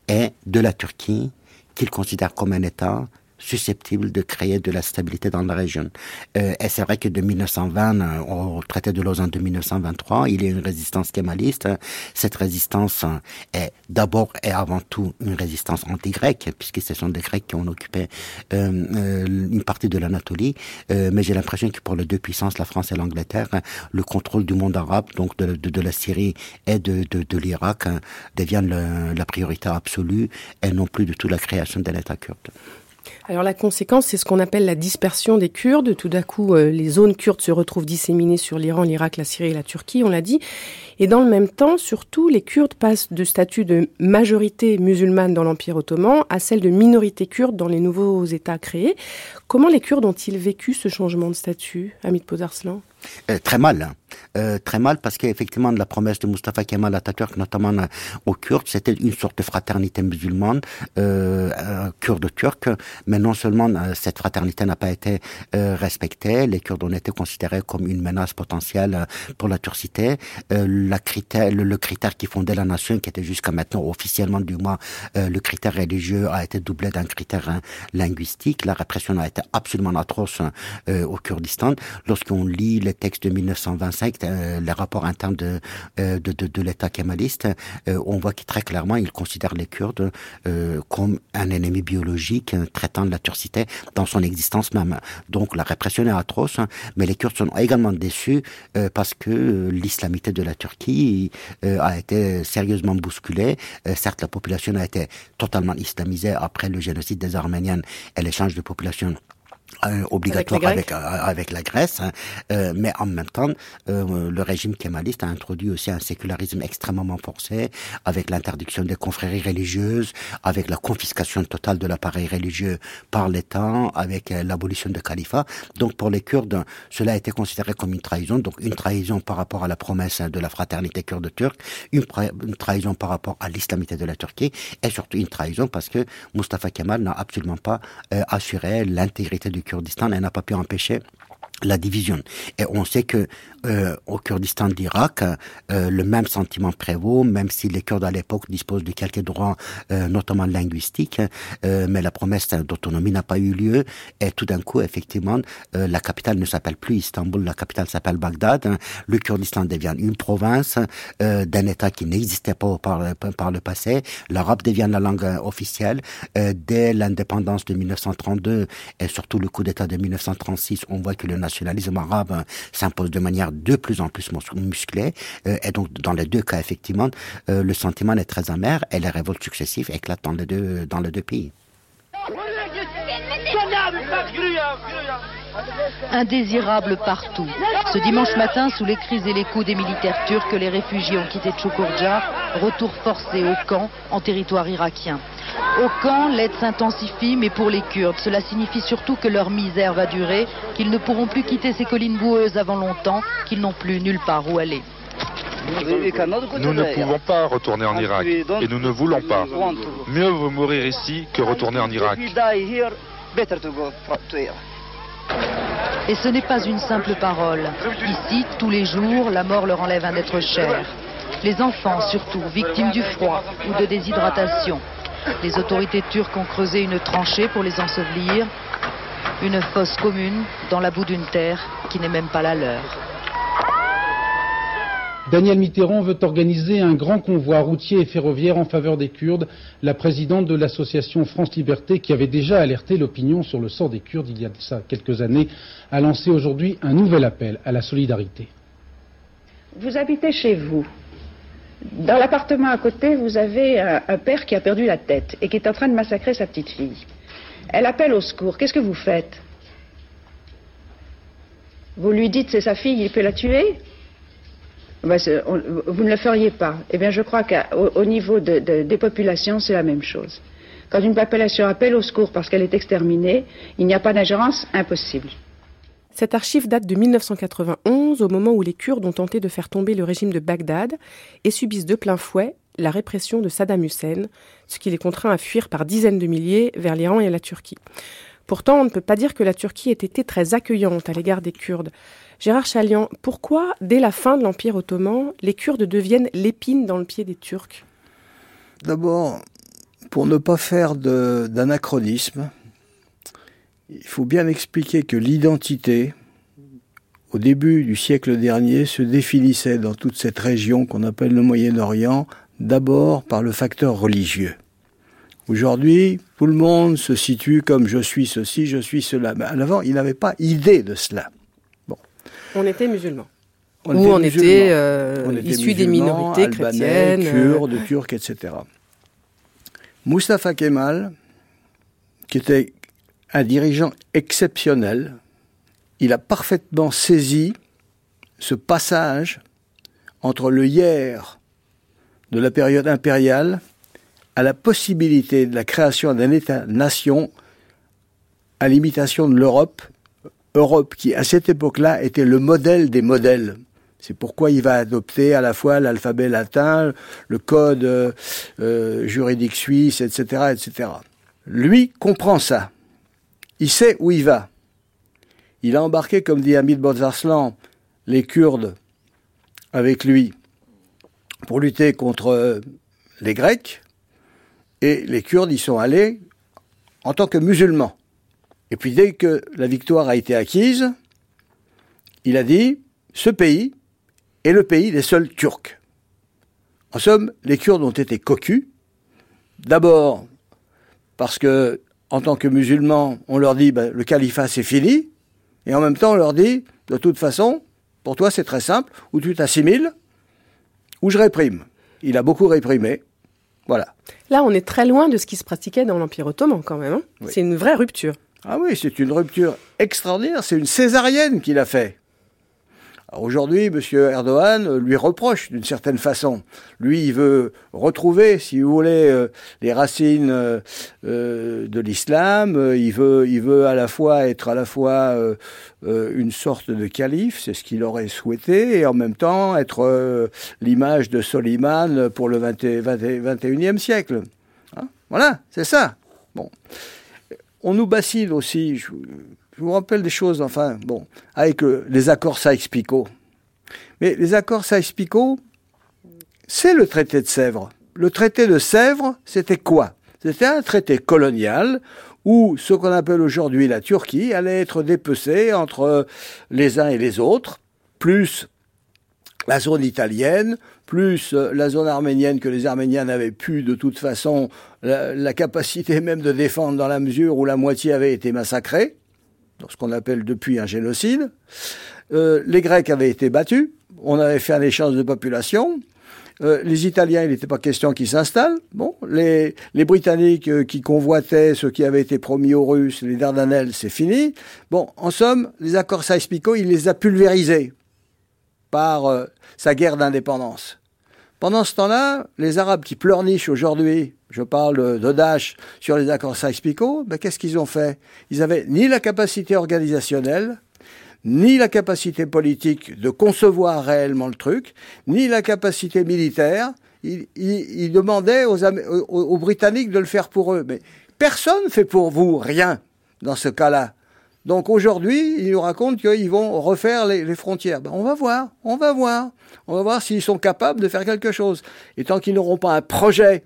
et de la Turquie, qu'ils considèrent comme un État susceptible de créer de la stabilité dans la région. Euh, et c'est vrai que de 1920 euh, au traité de Lausanne de 1923, il y a une résistance kémaliste. Cette résistance est d'abord et avant tout une résistance anti-grecque, puisque ce sont des Grecs qui ont occupé euh, une partie de l'Anatolie. mais j'ai l'impression que pour les deux puissances, la France et l'Angleterre, le contrôle du monde arabe, donc de, la Syrie et de, de l'Irak, devient la priorité absolue et non plus du tout la création d'un État kurde. Alors la conséquence, c'est ce qu'on appelle la dispersion des Kurdes. Tout d'un coup, euh, les zones kurdes se retrouvent disséminées sur l'Iran, l'Irak, la Syrie et la Turquie, on l'a dit. Et dans le même temps, surtout, les Kurdes passent de statut de majorité musulmane dans l'Empire ottoman à celle de minorité kurde dans les nouveaux États créés. Comment les Kurdes ont-ils vécu ce changement de statut, Amit Pozarslan? Euh, très mal, hein. Euh, très mal parce qu'effectivement la promesse de Mustafa Kemal Atatürk, notamment euh, aux Kurdes, c'était une sorte de fraternité musulmane, euh, kurde-turque, mais non seulement cette fraternité n'a pas été respectée, les Kurdes ont été considérés comme une menace potentielle pour la turcité. le, critère qui fondait la nation, qui était jusqu'à maintenant officiellement du moins le critère religieux, a été doublé d'un critère hein, linguistique. La répression a été absolument atroce au Kurdistan. Lorsqu'on lit les textes de 1925, euh, les rapports internes de, euh, de, l'État kémaliste, euh, on voit que très clairement, ils considèrent les Kurdes comme un ennemi biologique traitant de la turcité dans son existence même. Donc la répression est atroce, hein, mais les Kurdes sont également déçus parce que l'islamité de la Turquie a été sérieusement bousculée. certes, la population a été totalement islamisée après le génocide des Arméniennes et l'échange de population euh, obligatoire avec, euh, avec, la Grèce, hein. euh, mais en même temps, le régime kémaliste a introduit aussi un sécularisme extrêmement forcé, avec l'interdiction des confréries religieuses, avec la confiscation totale de l'appareil religieux par l'État, avec l'abolition du califat. Donc pour les Kurdes, cela a été considéré comme une trahison, donc une trahison par rapport à la promesse de la fraternité kurde-turque, une, une, trahison par rapport à l'islamité de la Turquie, et surtout une trahison parce que Mustafa Kemal n'a absolument pas assuré l'intégrité du Kurdistan, elle n'a pas pu empêcher la division. Et on sait que euh, au Kurdistan d'Irak, euh, le même sentiment prévaut, même si les Kurdes à l'époque disposent de quelques droits, euh, notamment linguistiques, euh, mais la promesse d'autonomie n'a pas eu lieu. Et tout d'un coup, effectivement, euh, la capitale ne s'appelle plus Istanbul, la capitale s'appelle Bagdad. Le Kurdistan devient une province d'un État qui n'existait pas par, par le passé. L'arabe devient la langue officielle. dès l'indépendance de 1932 et surtout le coup d'État de 1936, on voit que le nationalisme arabe s'impose de manière de plus en plus musclé. Euh, et donc, dans les deux cas, effectivement, euh, le sentiment est très amer et les révoltes successives éclatent dans les deux, dans les deux pays. Indésirable partout. Ce dimanche matin, sous les cris et les coups des militaires turcs, les réfugiés ont quitté Tchoukourja, retour forcé au camp en territoire irakien. Au camp, l'aide s'intensifie, mais pour les Kurdes, cela signifie surtout que leur misère va durer, qu'ils ne pourront plus quitter ces collines boueuses avant longtemps, qu'ils n'ont plus nulle part où aller. Nous ne pouvons pas retourner en Irak et nous ne voulons pas. Mieux vaut mourir ici que retourner en Irak. Et ce n'est pas une simple parole. Ici, tous les jours, la mort leur enlève un être cher. Les enfants, surtout, victimes du froid ou de déshydratation. Les autorités turques ont creusé une tranchée pour les ensevelir. Une fosse commune dans la boue d'une terre qui n'est même pas la leur. Daniel Mitterrand veut organiser un grand convoi routier et ferroviaire en faveur des Kurdes. La présidente de l'association France Liberté, qui avait déjà alerté l'opinion sur le sort des Kurdes il y a quelques années, a lancé aujourd'hui un nouvel appel à la solidarité. Vous habitez chez vous. Dans l'appartement à côté, vous avez un, un père qui a perdu la tête et qui est en train de massacrer sa petite fille. Elle appelle au secours. Qu'est-ce que vous faites? Vous lui dites c'est sa fille, il peut la tuer? On, Vous ne le feriez pas. Eh bien, je crois qu'au au niveau de, de, des populations, c'est la même chose. Quand une population appelle au secours parce qu'elle est exterminée, il n'y a pas d'ingérence impossible. Cette archive date de 1991, au moment où les Kurdes ont tenté de faire tomber le régime de Bagdad et subissent de plein fouet la répression de Saddam Hussein, ce qui les contraint à fuir par dizaines de milliers vers l'Iran et la Turquie. Pourtant, on ne peut pas dire que la Turquie ait été très accueillante à l'égard des Kurdes. Gérard Chalian, pourquoi, dès la fin de l'Empire ottoman, les Kurdes deviennent l'épine dans le pied des Turcs? D'abord, pour ne pas faire d'anachronisme, il faut bien expliquer que l'identité, au début du siècle dernier, se définissait dans toute cette région qu'on appelle le Moyen-Orient d'abord par le facteur religieux. Aujourd'hui, tout le monde se situe comme je suis ceci, je suis cela. Mais à l'avant, il n'avait pas idée de cela. On était musulmans. On Ou était on, musulmans. Était, euh, on était issus des minorités albanais, chrétiennes. kurdes, turcs, etc. Mustafa Kemal, qui était un dirigeant exceptionnel, il a parfaitement saisi ce passage entre le hier de la période impériale à la possibilité de la création d'un État-nation à l'imitation de l'Europe, Europe qui à cette époque-là était le modèle des modèles. C'est pourquoi il va adopter à la fois l'alphabet latin, le code euh, juridique suisse, etc., etc. Lui comprend ça. Il sait où il va. Il a embarqué, comme dit Hamid Bozarslan, les Kurdes avec lui pour lutter contre les Grecs. Et les Kurdes y sont allés en tant que musulmans. Et puis dès que la victoire a été acquise, il a dit, ce pays est le pays des seuls Turcs. En somme, les Kurdes ont été cocus. D'abord parce que en tant que musulmans, on leur dit ben, le califat c'est fini, et en même temps on leur dit de toute façon, pour toi c'est très simple, ou tu t'assimiles, ou je réprime. Il a beaucoup réprimé. Voilà. Là, on est très loin de ce qui se pratiquait dans l'Empire ottoman quand même. Hein oui. C'est une vraie rupture. Ah oui, c'est une rupture extraordinaire. C'est une césarienne qu'il a fait. Aujourd'hui, M. Erdogan lui reproche d'une certaine façon. Lui, il veut retrouver, si vous voulez, euh, les racines euh, euh, de l'islam. Il veut, à la fois être à la fois une sorte de calife, c'est ce qu'il aurait souhaité, et en même temps être l'image de Soliman pour le 20, 20, 21e siècle. Hein? Voilà, c'est ça. Bon. On nous bassine aussi. Je, vous rappelle des choses, enfin, bon, avec euh, les accords Sykes-Picot. Mais les accords Sykes-Picot, c'est le traité de Sèvres. Le traité de Sèvres, c'était quoi? C'était un traité colonial où ce qu'on appelle aujourd'hui la Turquie allait être dépecée entre les uns et les autres, plus la zone italienne, plus la zone arménienne que les Arméniens n'avaient plus de toute façon la, la, capacité même de défendre dans la mesure où la moitié avait été massacrée ce qu'on appelle depuis un génocide. Euh, les Grecs avaient été battus, on avait fait un échange de population. Euh, les Italiens, il n'était pas question qu'ils s'installent. Bon, les, les Britanniques euh, qui convoitaient ce qui avait été promis aux Russes, les Dardanelles, c'est fini. Bon, en somme, les accords Sykes-Picot, il les a pulvérisés par euh, sa guerre d'indépendance. Pendant ce temps-là, les Arabes qui pleurnichent aujourd'hui, je parle de sur les accords Sykes-Picot, ben qu'est-ce qu'ils ont fait? Ils avaient ni la capacité organisationnelle, ni la capacité politique de concevoir réellement le truc, ni la capacité militaire. Ils, ils, ils demandaient aux, aux, aux, Britanniques de le faire pour eux. Mais personne ne fait pour vous rien dans ce cas-là. Donc aujourd'hui, ils nous racontent qu'ils vont refaire les, frontières. Ben, on va voir, on va voir. On va voir s'ils sont capables de faire quelque chose. Et tant qu'ils n'auront pas un projet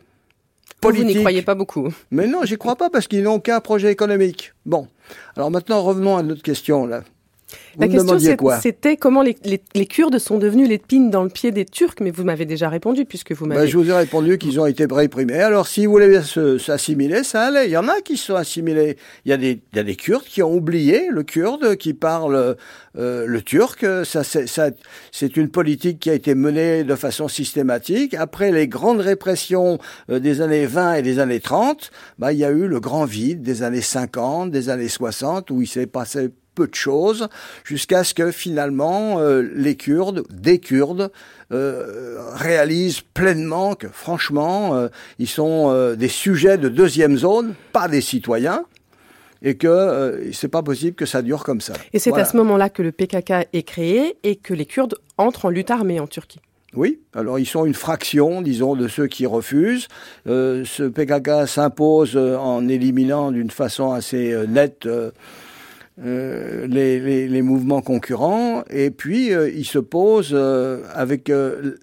politique... Vous n'y croyez pas beaucoup. Mais non, j'y crois pas parce qu'ils n'ont qu'un projet économique. Bon. Alors maintenant, revenons à notre question, là. La question, c'était comment les, Kurdes sont devenus l'épine dans le pied des Turcs, mais vous m'avez déjà répondu, puisque vous m'avez... Ben, je vous ai répondu qu'ils ont été réprimés. Alors, si vous voulez s'assimiler, ça allait. Il y en a qui se sont assimilés. Il y a des, il y a des Kurdes qui ont oublié le kurde, qui parlent euh, le turc. Ça, c'est une politique qui a été menée de façon systématique. Après les grandes répressions euh, des années 20 et des années 30, ben, il y a eu le grand vide des années 50, des années 60, où il s'est passé peu de choses, jusqu'à ce que finalement euh, les Kurdes, des Kurdes, euh, réalisent pleinement que franchement, euh, ils sont des sujets de deuxième zone, pas des citoyens et que c'est pas possible que ça dure comme ça. Et c'est à ce moment-là que le PKK est créé et que les Kurdes entrent en lutte armée en Turquie. Oui, alors ils sont une fraction, disons, de ceux qui refusent. ce PKK s'impose en éliminant d'une façon assez nette euh, les, les, les, mouvements concurrents, et puis euh, il se pose euh, avec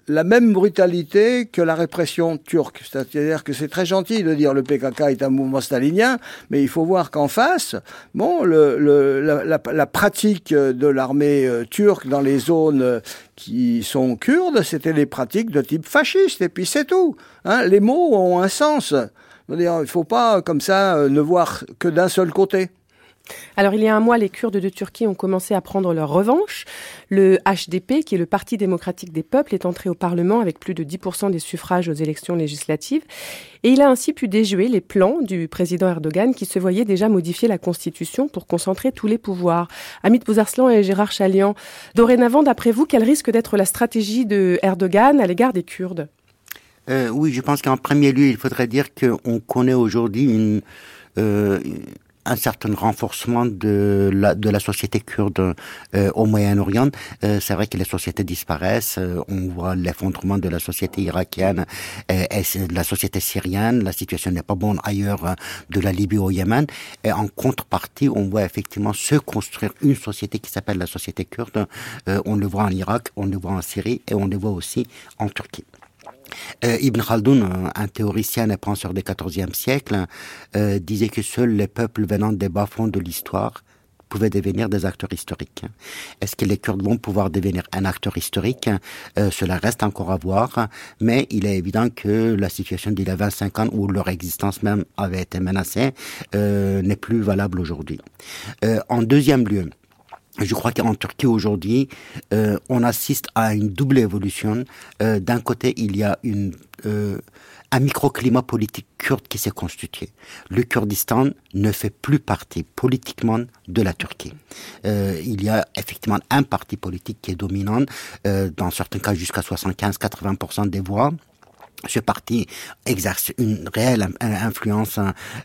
la même brutalité que la répression turque. C'est-à-dire que c'est très gentil de dire le PKK est un mouvement stalinien, mais il faut voir qu'en face, bon, le, le, la, la, pratique de l'armée turque dans les zones qui sont kurdes, c'était des pratiques de type fasciste, et puis c'est tout. Hein. Les mots ont un sens. Il ne faut pas, comme ça, ne voir que d'un seul côté. Alors il y a un mois, les Kurdes de Turquie ont commencé à prendre leur revanche. Le HDP, qui est le Parti démocratique des peuples, est entré au Parlement avec plus de 10% des suffrages aux élections législatives. Et il a ainsi pu déjouer les plans du président Erdogan qui se voyait déjà modifier la Constitution pour concentrer tous les pouvoirs. Amit Bouzarslan et Gérard Chalian, dorénavant, d'après vous, quelle risque d'être la stratégie de Erdogan à l'égard des Kurdes? Euh, Oui, je pense qu'en premier lieu, il faudrait dire qu'on connaît aujourd'hui une... Euh, un certain renforcement de la, de la société kurde euh, au Moyen-Orient. Euh, c'est vrai que les sociétés disparaissent. Euh, on voit l'effondrement de la société irakienne et, et, de la société syrienne. La situation n'est pas bonne ailleurs de la Libye au Yémen. Et en contrepartie, on voit effectivement se construire une société qui s'appelle la société kurde. on le voit en Irak, on le voit en Syrie et on le voit aussi en Turquie. Euh, Ibn Khaldoun, un théoricien et penseur du XIVe siècle, euh, disait que seuls les peuples venant des bas-fonds de l'histoire pouvaient devenir des acteurs historiques. Est-ce que les Kurdes vont pouvoir devenir un acteur historique? Euh, Cela reste encore à voir, mais il est évident que la situation d'il y a 25 ans, où leur existence même avait été menacée, n'est plus valable aujourd'hui. en deuxième lieu, je crois qu'en Turquie aujourd'hui, euh, on assiste à une double évolution. Euh, d'un côté, il y a une, euh, un microclimat politique kurde qui s'est constitué. Le Kurdistan ne fait plus partie politiquement de la Turquie. il y a effectivement un parti politique qui est dominant, dans certains cas jusqu'à 75-80% des voix ce parti exerce une réelle influence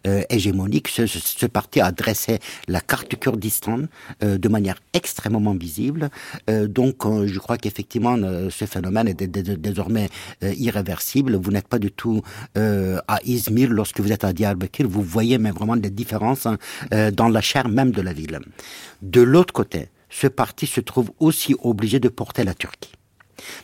euh, hégémonique. Ce, parti a dressé la carte Kurdistan euh, de manière extrêmement visible. Euh, donc, euh, je crois qu'effectivement, ce phénomène est désormais irréversible. Vous n'êtes pas du tout à Izmir lorsque vous êtes à Diyarbakir. Vous voyez mais vraiment des différences hein, dans la chair même de la ville. De l'autre côté, ce parti se trouve aussi obligé de porter la Turquie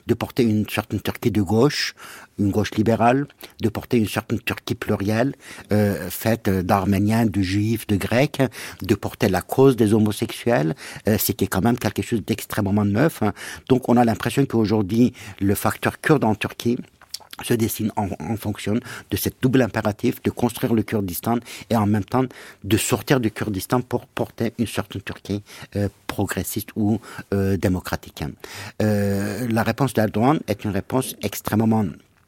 de porter une certaine Turquie de gauche, une gauche libérale, de porter une certaine Turquie plurielle, euh, faite d'Arméniens, de Juifs, de Grecs, de porter la cause des homosexuels, euh, c'était quand même quelque chose d'extrêmement neuf. Hein. Donc on a l'impression qu'aujourd'hui, le facteur kurde en Turquie, se dessine en, fonction de cette double impératif de construire le Kurdistan et en même temps de sortir du Kurdistan pour porter une certaine Turquie euh, progressiste ou euh, démocratique. Euh, la réponse d'Erdogan est une réponse extrêmement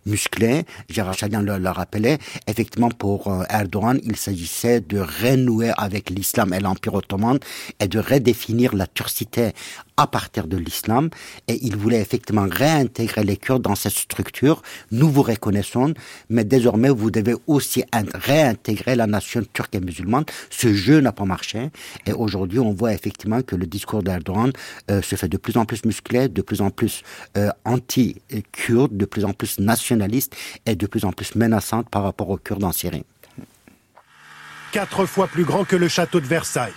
musclé. Gérard Chalian le, le, rappelait. Effectivement, pour Erdogan, il s'agissait de renouer avec l'islam et l'Empire ottoman et de redéfinir la turcité à partir de l'islam. Et il voulait effectivement réintégrer les Kurdes dans cette structure. Nous vous reconnaissons, mais désormais, vous devez aussi réintégrer la nation turque et musulmane. Ce jeu n'a pas marché. Et aujourd'hui, on voit effectivement que le discours d'Erdogan euh, se fait de plus en plus musclé, de plus en plus euh, anti-kurde, de plus en plus national est de plus en plus menaçante par rapport aux Kurdes en Syrie. Quatre fois plus grand que le château de Versailles.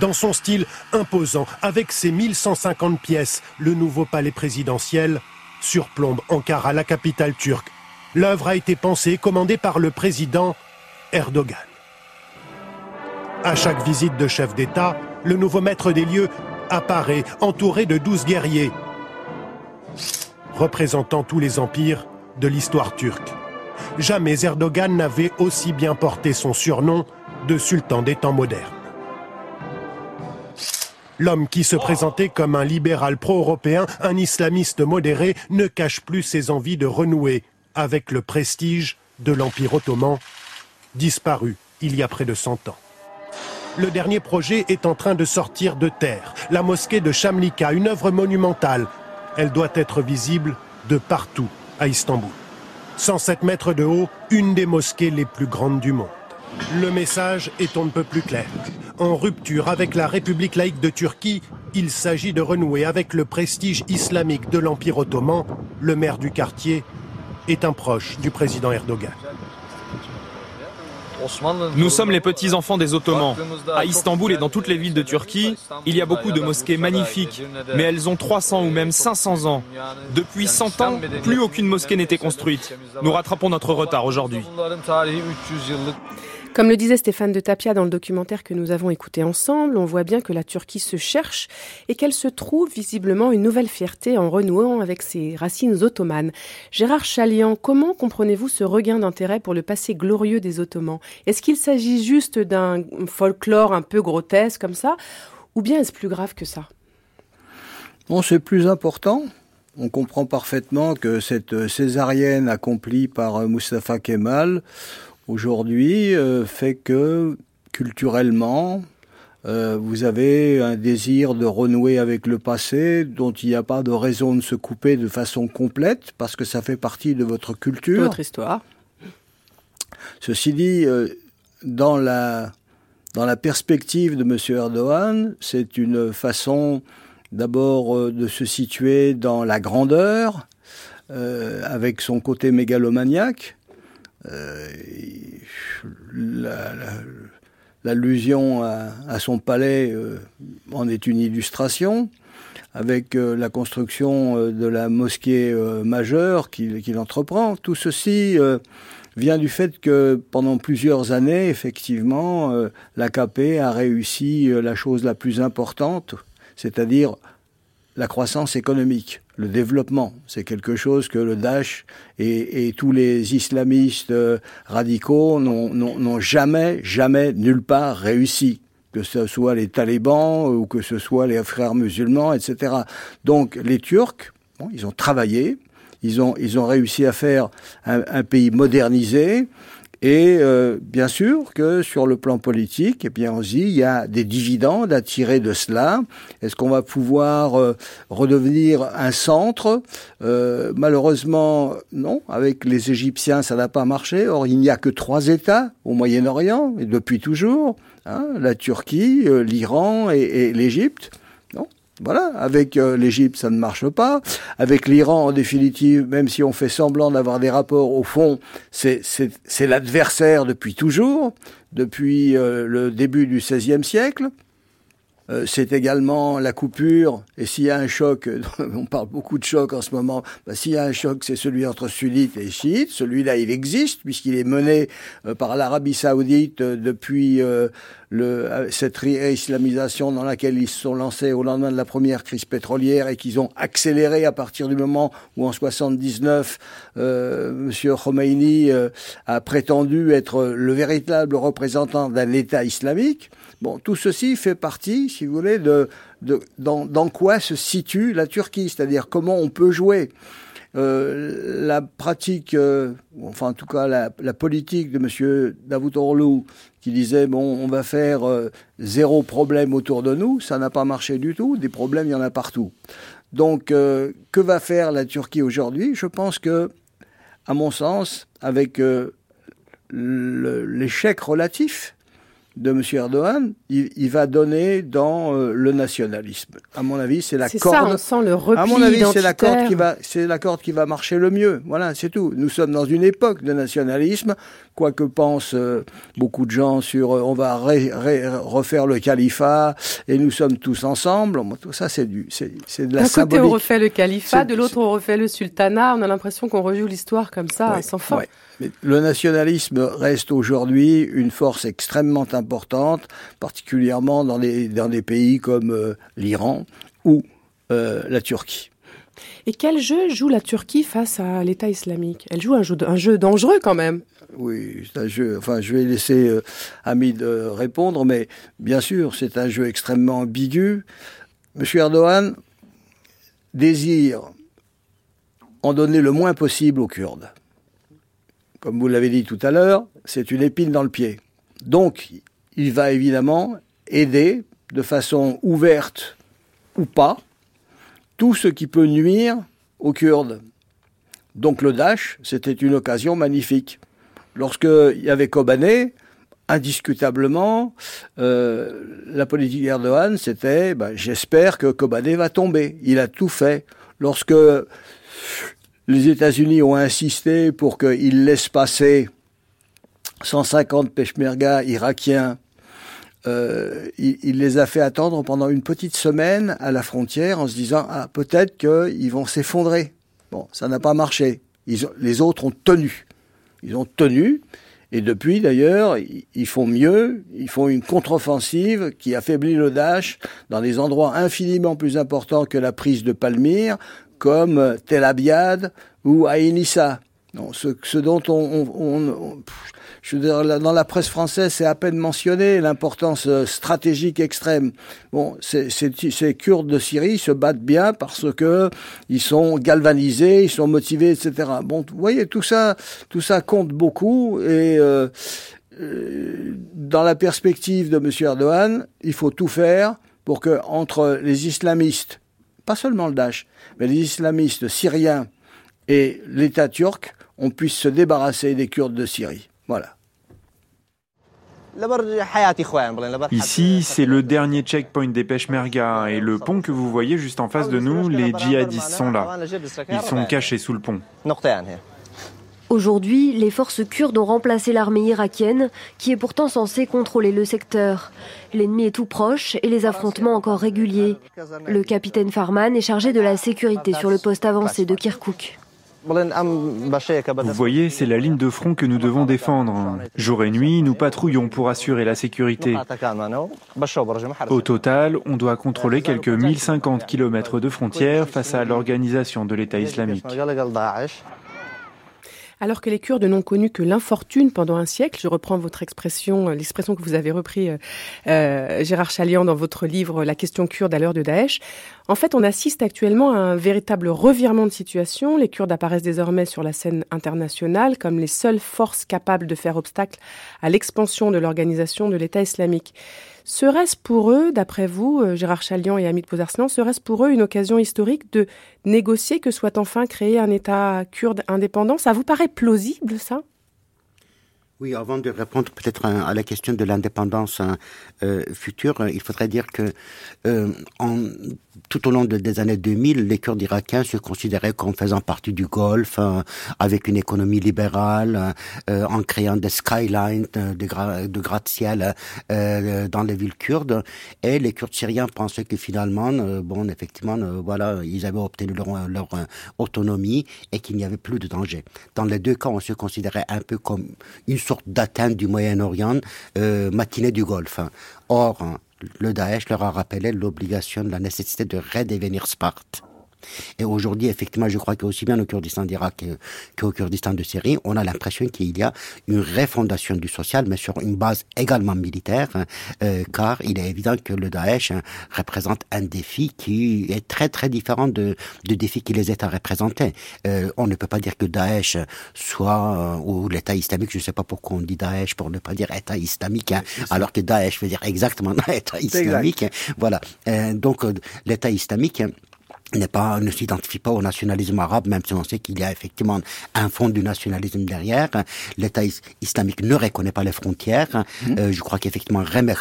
Dans son style imposant, avec ses 1150 pièces, le nouveau palais présidentiel surplombe Ankara, la capitale turque. L'œuvre a été pensée et commandée par le président Erdogan. À chaque visite de chef d'État, le nouveau maître des lieux apparaît entouré de douze guerriers, représentant tous les empires de l'histoire turque. Jamais Erdogan n'avait aussi bien porté son surnom de sultan des temps modernes. L'homme qui se présentait comme un libéral pro-européen, un islamiste modéré, ne cache plus ses envies de renouer avec le prestige de l'Empire ottoman, disparu il y a près de 100 ans. Le dernier projet est en train de sortir de terre. La mosquée de Chamlika, une œuvre monumentale. Elle doit être visible de partout à Istanbul. 107 mètres de haut, une des mosquées les plus grandes du monde. Le message est on ne peut plus clair. En rupture avec la République laïque de Turquie, il s'agit de renouer avec le prestige islamique de l'Empire ottoman. Le maire du quartier est un proche du président Erdogan. Nous sommes les petits-enfants des Ottomans. À Istanbul et dans toutes les villes de Turquie, il y a beaucoup de mosquées magnifiques, mais elles ont 300 ou même 500 ans. Depuis 100 ans, plus aucune mosquée n'était construite. Nous rattrapons notre retard aujourd'hui. Comme le disait Stéphane de Tapia dans le documentaire que nous avons écouté ensemble, on voit bien que la Turquie se cherche et qu'elle se trouve visiblement une nouvelle fierté en renouant avec ses racines ottomanes. Gérard Chalian, comment comprenez-vous ce regain d'intérêt pour le passé glorieux des Ottomans? Est-ce qu'il s'agit juste d'un folklore un peu grotesque comme ça ou bien est-ce plus grave que ça? Non, c'est plus important. On comprend parfaitement que cette césarienne accomplie par Mustafa Kemal aujourd'hui euh, fait que culturellement, euh, vous avez un désir de renouer avec le passé dont il n'y a pas de raison de se couper de façon complète parce que ça fait partie de votre culture. Votre histoire. Ceci dit, euh, dans la, dans la perspective de M. Erdogan, c'est une façon d'abord de se situer dans la grandeur, avec son côté mégalomaniaque, euh, l'allusion à, son palais euh, en est une illustration, avec euh, la construction de la mosquée majeure qu'il entreprend. Tout ceci vient du fait que pendant plusieurs années, effectivement, l'AKP a réussi la chose la plus importante, c'est-à-dire la croissance économique, le développement. C'est quelque chose que le Daesh et, tous les islamistes euh, radicaux n'ont jamais, jamais, nulle part réussi. Que ce soit les talibans ou que ce soit les frères musulmans, etc. Donc les Turcs, ils ont travaillé, ils ont, ils ont réussi à faire un pays modernisé, et euh, bien sûr que sur le plan politique, eh bien aussi, il y a des dividendes à tirer de cela. Est-ce qu'on va pouvoir euh, redevenir un centre? Euh, Malheureusement, non. Avec les Égyptiens, ça n'a pas marché. Or, il n'y a que trois États au Moyen-Orient, et depuis toujours. Hein, la Turquie, l'Iran et, et l'Égypte. Voilà, avec euh, l'Égypte, ça ne marche pas. Avec l'Iran, en définitive, même si on fait semblant d'avoir des rapports, au fond, c'est l'adversaire depuis toujours, depuis euh, le début du XVIe siècle. Euh, c'est également la coupure. Et s'il y a un choc, [LAUGHS] on parle beaucoup de choc en ce moment, bah, s'il y a un choc, c'est celui entre sunnites et chiites. Celui-là, il existe puisqu'il est mené euh, par l'Arabie saoudite euh, depuis le, cette réislamisation dans laquelle ils se sont lancés au lendemain de la première crise pétrolière et qu'ils ont accéléré à partir du moment où en 79, euh, M. Khomeini a prétendu être le véritable représentant d'un État islamique. Bon, tout ceci fait partie, si vous voulez, de, dans, quoi se situe la Turquie, c'est-à-dire comment on peut jouer. Euh, la pratique, euh, enfin en tout cas la, politique de M. Davutoglu, qui disait bon, on va faire euh, zéro problème autour de nous, ça n'a pas marché du tout. Des problèmes, il y en a partout. Donc, que va faire la Turquie aujourd'hui? Je pense que, à mon sens, avec l'échec relatif de M. Erdogan, il, va donner dans euh, le nationalisme. À mon avis, c'est la corde. Ça, on sent le repli À mon avis, c'est la corde qui va, c'est la corde qui va marcher le mieux. Voilà, c'est tout. Nous sommes dans une époque de nationalisme, quoi que pensent euh, beaucoup de gens sur, euh, on va refaire le califat et nous sommes tous ensemble. Tout ça, c'est du, c'est, de la symbolique. D'un côté, on refait le califat, de l'autre, on refait le sultanat. On a l'impression qu'on rejoue l'histoire comme ça, sans fin le nationalisme reste aujourd'hui une force extrêmement importante, particulièrement dans des, dans des pays comme euh, l'Iran ou euh, la Turquie. Et quel jeu joue la Turquie face à l'État islamique? Elle joue un jeu, un jeu dangereux quand même. Oui, c'est un jeu. Enfin, je vais laisser euh, Hamid répondre, mais bien sûr, c'est un jeu extrêmement ambigu. Monsieur Erdogan désire en donner le moins possible aux Kurdes comme vous l'avez dit tout à l'heure, c'est une épine dans le pied. Donc, il va évidemment aider de façon ouverte ou pas tout ce qui peut nuire aux Kurdes. Donc le Daesh, c'était une occasion magnifique. Lorsqu'il y avait Kobané, indiscutablement, euh, la politique d'Erdogan, c'était ben, j'espère que Kobané va tomber. Il a tout fait. Lorsque les États-Unis ont insisté pour qu'ils laissent passer 150 peshmerga irakiens. Euh, il, les a fait attendre pendant une petite semaine à la frontière en se disant ah peut-être qu'ils vont s'effondrer. Bon, ça n'a pas marché. les autres ont tenu. Ils ont tenu. Et depuis, d'ailleurs, ils font mieux. Ils font une contre-offensive qui affaiblit le dans des endroits infiniment plus importants que la prise de Palmyre, comme Tel Abyad ou Aïnissa. Non, ce, dont on, on, je veux dire, dans la presse française, c'est à peine mentionné l'importance euh, stratégique extrême. Bon, ces, ces, Kurdes de Syrie se battent bien parce que ils sont galvanisés, ils sont motivés, etc. Bon, vous voyez, tout ça, tout ça compte beaucoup et euh, euh, dans la perspective de M. Erdogan, il faut tout faire pour que entre les islamistes pas seulement le Daesh, mais les islamistes syriens et l'État turc, on puisse se débarrasser des Kurdes de Syrie. Voilà. Ici, c'est le dernier checkpoint des Peshmerga et le pont que vous voyez juste en face de nous, les djihadistes sont là. Ils sont cachés sous le pont. Aujourd'hui, les forces kurdes ont remplacé l'armée irakienne, qui est pourtant censée contrôler le secteur. L'ennemi est tout proche et les affrontements encore réguliers. Le capitaine Farman est chargé de la sécurité sur le poste avancé de Kirkuk. Vous voyez, c'est la ligne de front que nous devons défendre. Jour et nuit, nous patrouillons pour assurer la sécurité. Au total, on doit contrôler quelques 1050 km de frontières face à l'organisation de l'État islamique. Alors que les Kurdes n'ont connu que l'infortune pendant un siècle, je reprends votre expression, euh, l'expression que vous avez repris, euh, euh, Gérard Chalian, dans votre livre La question kurde à l'heure de Daesh. En fait, on assiste actuellement à un véritable revirement de situation. Les Kurdes apparaissent désormais sur la scène internationale comme les seules forces capables de faire obstacle à l'expansion de l'organisation de l'État islamique. Serait-ce pour eux, d'après vous, euh, Gérard Chalian et Amit Pozarslan, serait-ce pour eux une occasion historique de négocier que soit enfin créé un État kurde indépendant? Ça vous paraît plausible, ça? Oui, avant de répondre peut-être à la question de l'indépendance hein, euh, future, il faudrait dire que euh, tout au long des années 2000, les Kurdes irakiens se considéraient comme faisant partie du Golfe, hein, avec une économie libérale, euh, en créant des skylines de, de gratte-ciel dans les villes kurdes. Et les Kurdes syriens pensaient que finalement, bon, effectivement, voilà, ils avaient obtenu leur, leur autonomie et qu'il n'y avait plus de danger. Dans les deux cas, on se considérait un peu comme une d'atteinte du Moyen-Orient euh, matinée du Golfe. Or, le Daesh leur a rappelé l'obligation, la nécessité de redevenir Sparte. Et aujourd'hui, effectivement, je crois qu'aussi bien au Kurdistan d'Irak qu'au Kurdistan de Syrie, on a l'impression qu'il y a une refondation du social, mais sur une base également militaire, hein, euh, car il est évident que le Daesh hein, représente un défi qui est très très différent de, de défi qui les États représentaient. Euh, on ne peut pas dire que Daesh soit, euh, ou l'État islamique, je ne sais pas pourquoi on dit Daesh pour ne pas dire État islamique, hein, alors que Daesh veut dire exactement [LAUGHS] État islamique. Voilà. donc l'État islamique n'est pas, ne s'identifie pas au nationalisme arabe, même si on sait qu'il y a effectivement un fond du nationalisme derrière. L'État islamique ne reconnaît pas les frontières. Mmh. Euh, je crois qu'effectivement remet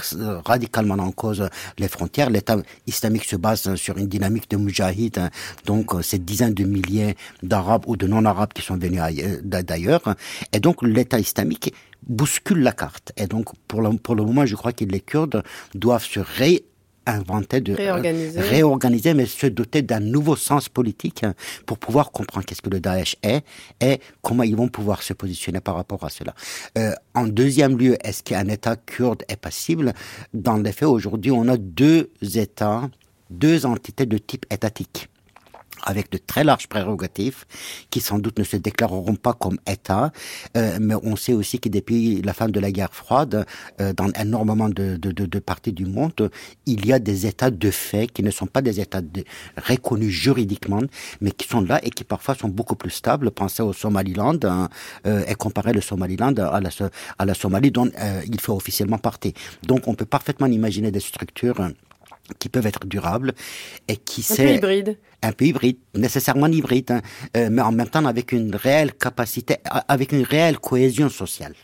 radicalement en cause les frontières. L'État islamique se base sur une dynamique de mujahid, donc ces dizaines de milliers d'Arabes ou de non-Arabes qui sont venus d'ailleurs. Et donc l'État islamique bouscule la carte. Et donc, pour le, pour le moment, je crois que les Kurdes doivent se ré inventer, de réorganiser. réorganiser, mais se doter d'un nouveau sens politique hein, pour pouvoir comprendre qu'est-ce que le Daesh est et comment ils vont pouvoir se positionner par rapport à cela. Euh, en deuxième lieu, est-ce qu'un État kurde est passible Dans les faits, aujourd'hui, on a deux États, deux entités de type étatique avec de très larges prérogatives qui sans doute ne se déclareront pas comme État, euh, mais on sait aussi que depuis la fin de la guerre froide, euh, dans énormément de, de, de, de, parties du monde, il y a des États de fait qui ne sont pas des États reconnus juridiquement, mais qui sont là et qui parfois sont beaucoup plus stables. Pensez au Somaliland hein, euh, et comparer le Somaliland à la, à la Somalie dont euh, il fait officiellement partie. Donc on peut parfaitement imaginer des structures qui peuvent être durables et qui un peu hybride un peu hybride nécessairement hybride hein, euh, mais en même temps avec une réelle capacité avec une réelle cohésion sociale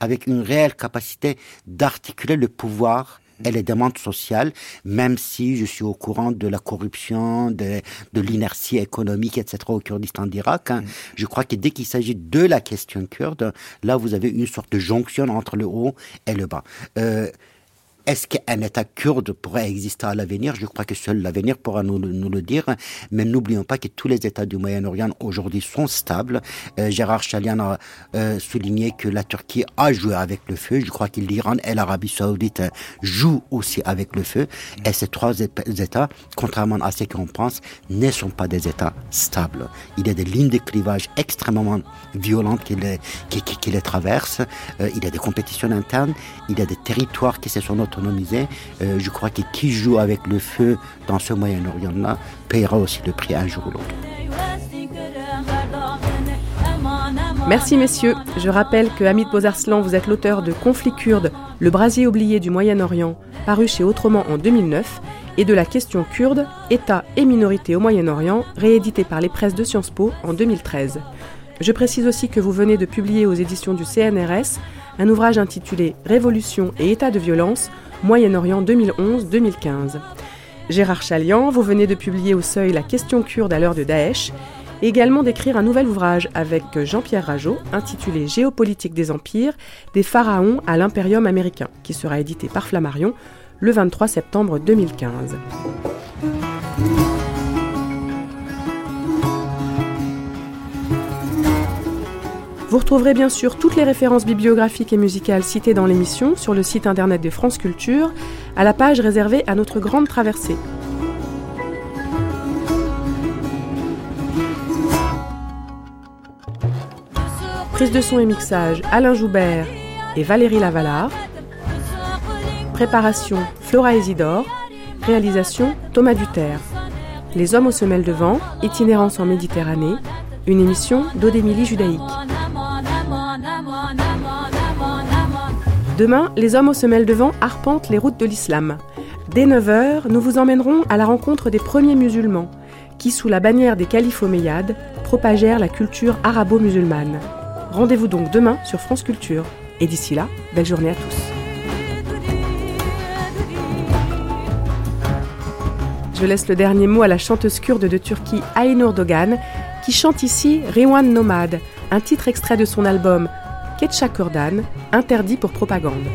avec une réelle capacité d'articuler le pouvoir et les demandes sociales, même si je suis au courant de la corruption, de, de l'inertie économique, etc. au Kurdistan d'Irak. Hein. Je crois que dès qu'il s'agit de la question kurde, là, vous avez une sorte de jonction entre le haut et le bas. Euh, est-ce qu'un État kurde pourrait exister à l'avenir? Je crois que seul l'avenir pourra nous, le dire. Mais n'oublions pas que tous les États du Moyen-Orient aujourd'hui sont stables. Euh, Gérard Chalian a euh, souligné que la Turquie a joué avec le feu. Je crois que l'Iran et l'Arabie saoudite jouent aussi avec le feu. Et ces trois États, contrairement à ce qu'on pense, ne sont pas des États stables. Il y a des lignes de clivage extrêmement violentes qui les, traversent. Euh, il y a des compétitions internes. Il y a des territoires qui se sont euh, je crois que qui joue avec le feu dans ce Moyen-Orient-là payera aussi le prix un jour ou l'autre. Merci messieurs. Je rappelle que Hamid Bozarslan, vous êtes l'auteur de Conflit kurde, le brasier oublié du Moyen-Orient, paru chez Autrement en 2009, et de la question kurde, État et minorité au Moyen-Orient, réédité par les presses de Sciences Po en 2013. Je précise aussi que vous venez de publier aux éditions du CNRS un ouvrage intitulé Révolution et état de violence, Moyen-Orient 2011-2015. Gérard Chalian, vous venez de publier au seuil La question kurde à l'heure de Daesh, et également d'écrire un nouvel ouvrage avec Jean-Pierre Rajot intitulé Géopolitique des empires, des pharaons à l'impérium américain, qui sera édité par Flammarion le 23 septembre 2015. Vous retrouverez bien sûr toutes les références bibliographiques et musicales citées dans l'émission sur le site internet de France Culture, à la page réservée à notre grande traversée. Prise de son et mixage Alain Joubert et Valérie Lavalard. Préparation Flora Isidore. Réalisation Thomas Duterre. Les hommes aux semelles de vent, itinérance en Méditerranée, une émission d'Odémilie Judaïque. Demain, les hommes aux semelles de vent arpentent les routes de l'islam. Dès 9h, nous vous emmènerons à la rencontre des premiers musulmans, qui, sous la bannière des califes omeyyades, propagèrent la culture arabo-musulmane. Rendez-vous donc demain sur France Culture. Et d'ici là, belle journée à tous. Je laisse le dernier mot à la chanteuse kurde de Turquie Aynur Dogan, qui chante ici Rewan Nomad, un titre extrait de son album Ketcha Kurdan, interdit pour propagande.